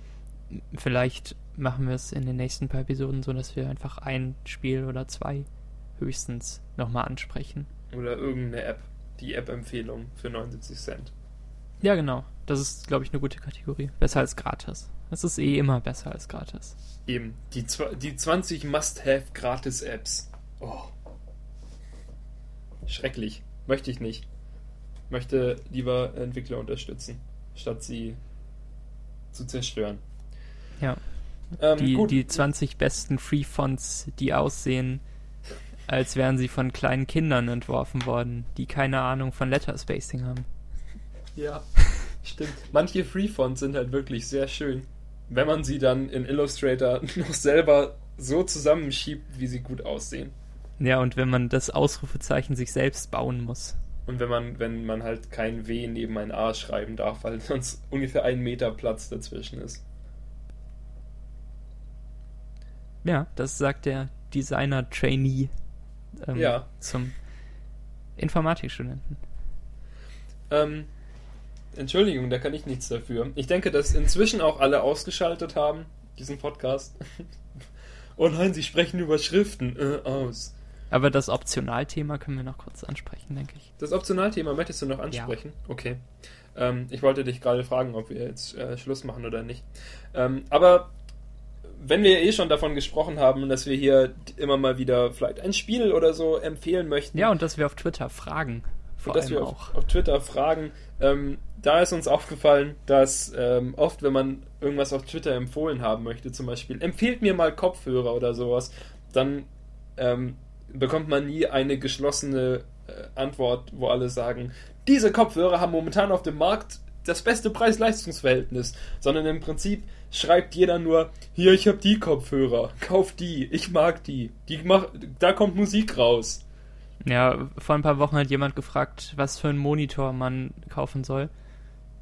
vielleicht machen wir es in den nächsten paar Episoden so, dass wir einfach ein Spiel oder zwei höchstens nochmal ansprechen. Oder irgendeine App. Die App-Empfehlung für 79 Cent. Ja, genau. Das ist, glaube ich, eine gute Kategorie. Besser als gratis. Es ist eh immer besser als gratis. Eben, die, die 20 Must-Have-Gratis-Apps. Oh. Schrecklich. Möchte ich nicht. Möchte lieber Entwickler unterstützen, statt sie zu zerstören. Ja. Ähm, Die, gut. die 20 besten Free-Fonts, die aussehen, als wären sie von kleinen Kindern entworfen worden, die keine Ahnung von Letterspacing haben. Ja, stimmt. Manche Freefonts sind halt wirklich sehr schön. Wenn man sie dann in Illustrator noch selber so zusammenschiebt, wie sie gut aussehen. Ja, und wenn man das Ausrufezeichen sich selbst bauen muss. Und wenn man, wenn man halt kein W neben ein A schreiben darf, weil sonst ungefähr ein Meter Platz dazwischen ist. Ja, das sagt der Designer-Trainee ähm, Ja. zum Informatikstudenten. Ähm, Entschuldigung, da kann ich nichts dafür. Ich denke, dass inzwischen auch alle ausgeschaltet haben, diesen Podcast. oh nein, sie sprechen über Schriften äh, aus. Aber das Optionalthema können wir noch kurz ansprechen, denke ich. Das Optionalthema möchtest du noch ansprechen? Ja. Okay. Ähm, ich wollte dich gerade fragen, ob wir jetzt äh, Schluss machen oder nicht. Ähm, aber wenn wir eh schon davon gesprochen haben, dass wir hier immer mal wieder vielleicht ein Spiel oder so empfehlen möchten. Ja, und dass wir auf Twitter fragen. Vor und dass wir auf, auf, Twitter fragen. Ähm, da ist uns aufgefallen, dass ähm, oft, wenn man irgendwas auf Twitter empfohlen haben möchte, zum Beispiel, empfehlt mir mal Kopfhörer oder sowas, dann ähm, bekommt man nie eine geschlossene äh, Antwort, wo alle sagen, diese Kopfhörer haben momentan auf dem Markt das beste Preis-Leistungs-Verhältnis, sondern im Prinzip schreibt jeder nur, hier, ich habe die Kopfhörer, kauf die, ich mag die, die mach, da kommt Musik raus. Ja, vor ein paar Wochen hat jemand gefragt, was für einen Monitor man kaufen soll.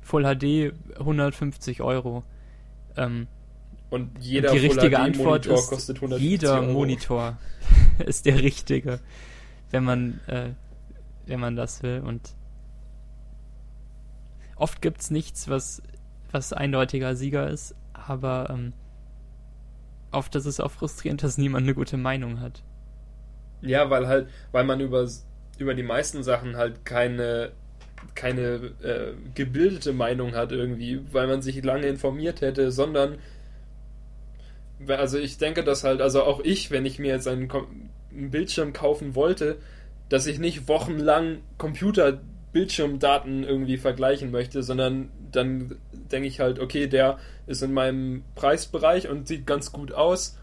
Full HD 150 Euro. Ähm, und jeder die richtige Antwort ist, kostet 150 jeder Euro. Monitor ist der richtige, wenn man, äh, wenn man das will. Und oft gibt es nichts, was, was eindeutiger Sieger ist, aber ähm, oft ist es auch frustrierend, dass niemand eine gute Meinung hat. Ja, weil halt, weil man über, über die meisten Sachen halt keine, keine äh, gebildete Meinung hat irgendwie, weil man sich lange informiert hätte, sondern also ich denke, dass halt, also auch ich, wenn ich mir jetzt einen, einen Bildschirm kaufen wollte, dass ich nicht wochenlang Computer Bildschirmdaten irgendwie vergleichen möchte, sondern dann denke ich halt, okay, der ist in meinem Preisbereich und sieht ganz gut aus,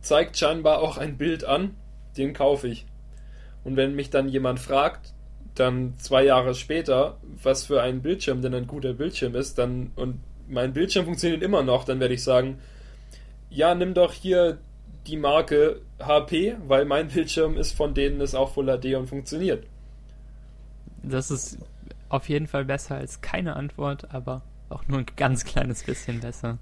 zeigt scheinbar auch ein Bild an, den kaufe ich. Und wenn mich dann jemand fragt, dann zwei Jahre später, was für ein Bildschirm denn ein guter Bildschirm ist, dann und mein Bildschirm funktioniert immer noch, dann werde ich sagen, ja, nimm doch hier die Marke HP, weil mein Bildschirm ist von denen ist auch Full HD und funktioniert. Das ist auf jeden Fall besser als keine Antwort, aber auch nur ein ganz kleines bisschen besser.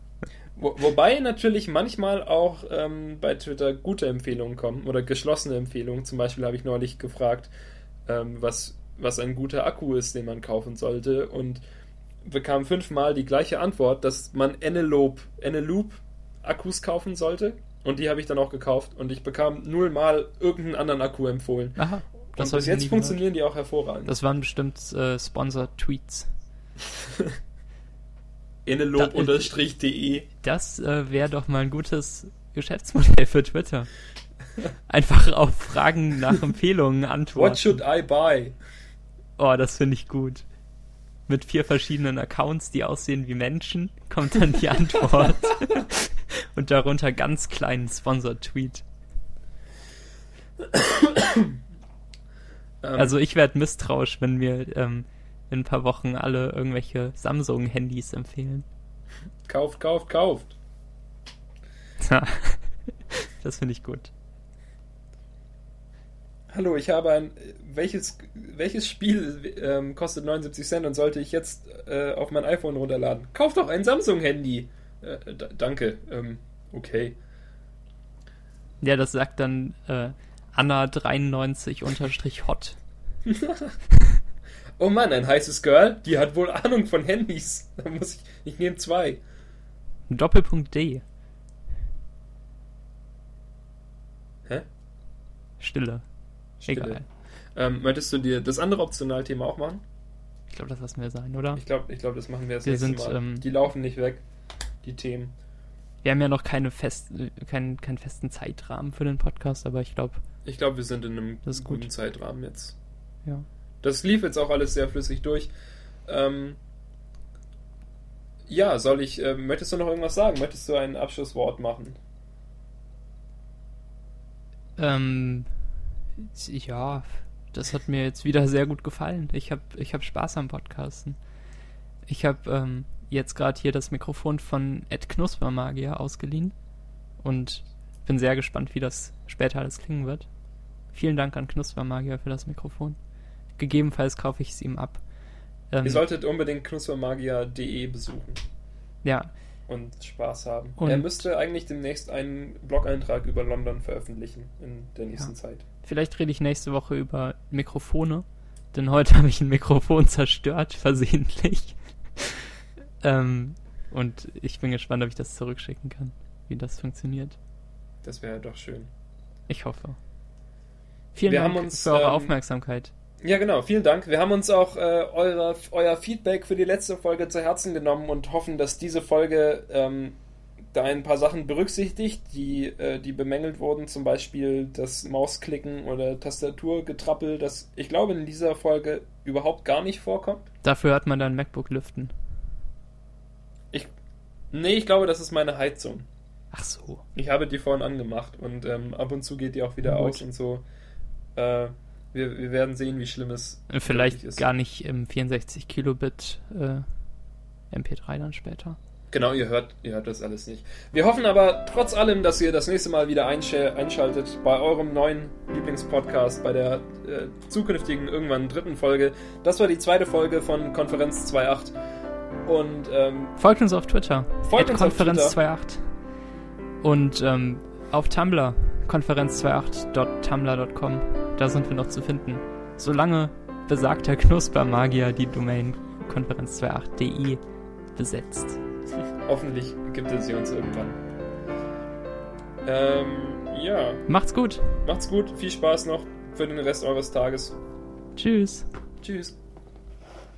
Wo, wobei natürlich manchmal auch ähm, bei Twitter gute Empfehlungen kommen oder geschlossene Empfehlungen. Zum Beispiel habe ich neulich gefragt, ähm, was, was ein guter Akku ist, den man kaufen sollte und bekam fünfmal die gleiche Antwort, dass man Eneloop, Eneloop Akkus kaufen sollte. Und die habe ich dann auch gekauft und ich bekam nullmal irgendeinen anderen Akku empfohlen. Aha. Das bis jetzt funktionieren die auch hervorragend. Das waren bestimmt äh, Sponsor-Tweets. Innelob-de. Das äh, wäre doch mal ein gutes Geschäftsmodell für Twitter. Einfach auf Fragen nach Empfehlungen antworten. What should I buy? Oh, das finde ich gut. Mit vier verschiedenen Accounts, die aussehen wie Menschen, kommt dann die Antwort. Und darunter ganz kleinen Sponsor-Tweet. Ähm, also ich werde misstrauisch, wenn mir ähm, in ein paar Wochen alle irgendwelche Samsung-Handys empfehlen. Kauft, kauft, kauft. das finde ich gut. Hallo, ich habe ein. Welches, welches Spiel ähm, kostet 79 Cent und sollte ich jetzt äh, auf mein iPhone runterladen? Kauf doch ein Samsung-Handy. Äh, danke. Ähm, okay. Ja, das sagt dann äh, Anna93-hot. oh Mann, ein heißes Girl, die hat wohl Ahnung von Handys. Da muss ich, ich nehme zwei. Doppelpunkt D. Hä? Stille. Stille. Egal. Ähm, möchtest du dir das andere Optionalthema auch machen? Ich glaube, das lassen wir sein, oder? Ich glaube, ich glaub, das machen wir das wir sind, Mal. Ähm, die laufen nicht weg, die Themen. Wir haben ja noch keine fest, keinen, keinen festen Zeitrahmen für den Podcast, aber ich glaube, ich glaube, wir sind in einem guten gut. Zeitrahmen jetzt. Ja. Das lief jetzt auch alles sehr flüssig durch. Ähm, ja, soll ich, äh, möchtest du noch irgendwas sagen? Möchtest du ein Abschlusswort machen? Ähm, ja, das hat mir jetzt wieder sehr gut gefallen. Ich habe ich hab Spaß am Podcasten. Ich habe ähm, jetzt gerade hier das Mikrofon von Ed Knuspermagier ausgeliehen und bin sehr gespannt, wie das später alles klingen wird. Vielen Dank an Knuspermagier für das Mikrofon. Gegebenenfalls kaufe ich es ihm ab. Ähm, Ihr solltet unbedingt knuspermagier.de besuchen. Ja. Und Spaß haben. Und er müsste eigentlich demnächst einen Blog-Eintrag über London veröffentlichen in der nächsten ja. Zeit. Vielleicht rede ich nächste Woche über Mikrofone, denn heute habe ich ein Mikrofon zerstört, versehentlich. ähm, und ich bin gespannt, ob ich das zurückschicken kann, wie das funktioniert. Das wäre doch schön. Ich hoffe. Vielen Wir Dank uns, für eure ähm, Aufmerksamkeit. Ja, genau, vielen Dank. Wir haben uns auch äh, eure, euer Feedback für die letzte Folge zu Herzen genommen und hoffen, dass diese Folge ähm, da ein paar Sachen berücksichtigt, die, äh, die bemängelt wurden, zum Beispiel das Mausklicken oder Tastaturgetrappel, das ich glaube in dieser Folge überhaupt gar nicht vorkommt. Dafür hört man dann MacBook lüften. Nee, ich glaube, das ist meine Heizung. Ach so. Ich habe die vorhin angemacht und ähm, ab und zu geht die auch wieder Gut. aus und so. Äh, wir, wir werden sehen, wie schlimm es wirklich Vielleicht ist. gar nicht im 64 Kilobit äh, MP3 dann später. Genau, ihr hört, ihr hört das alles nicht. Wir hoffen aber trotz allem, dass ihr das nächste Mal wieder einschaltet bei eurem neuen Lieblingspodcast, bei der äh, zukünftigen irgendwann dritten Folge. Das war die zweite Folge von Konferenz 2.8. Und ähm, Folgt uns auf Twitter. Folgt uns auf Konferenz 28. Und ähm, auf Tumblr. Konferenz28.tumblr.com. Da sind wir noch zu finden. Solange besagter Knuspermagier die Domain konferenz28.de besetzt. hoffentlich gibt es sie uns irgendwann. Ähm, ja, Macht's gut. macht's gut, viel Spaß noch für den Rest eures Tages. Tschüss. Tschüss.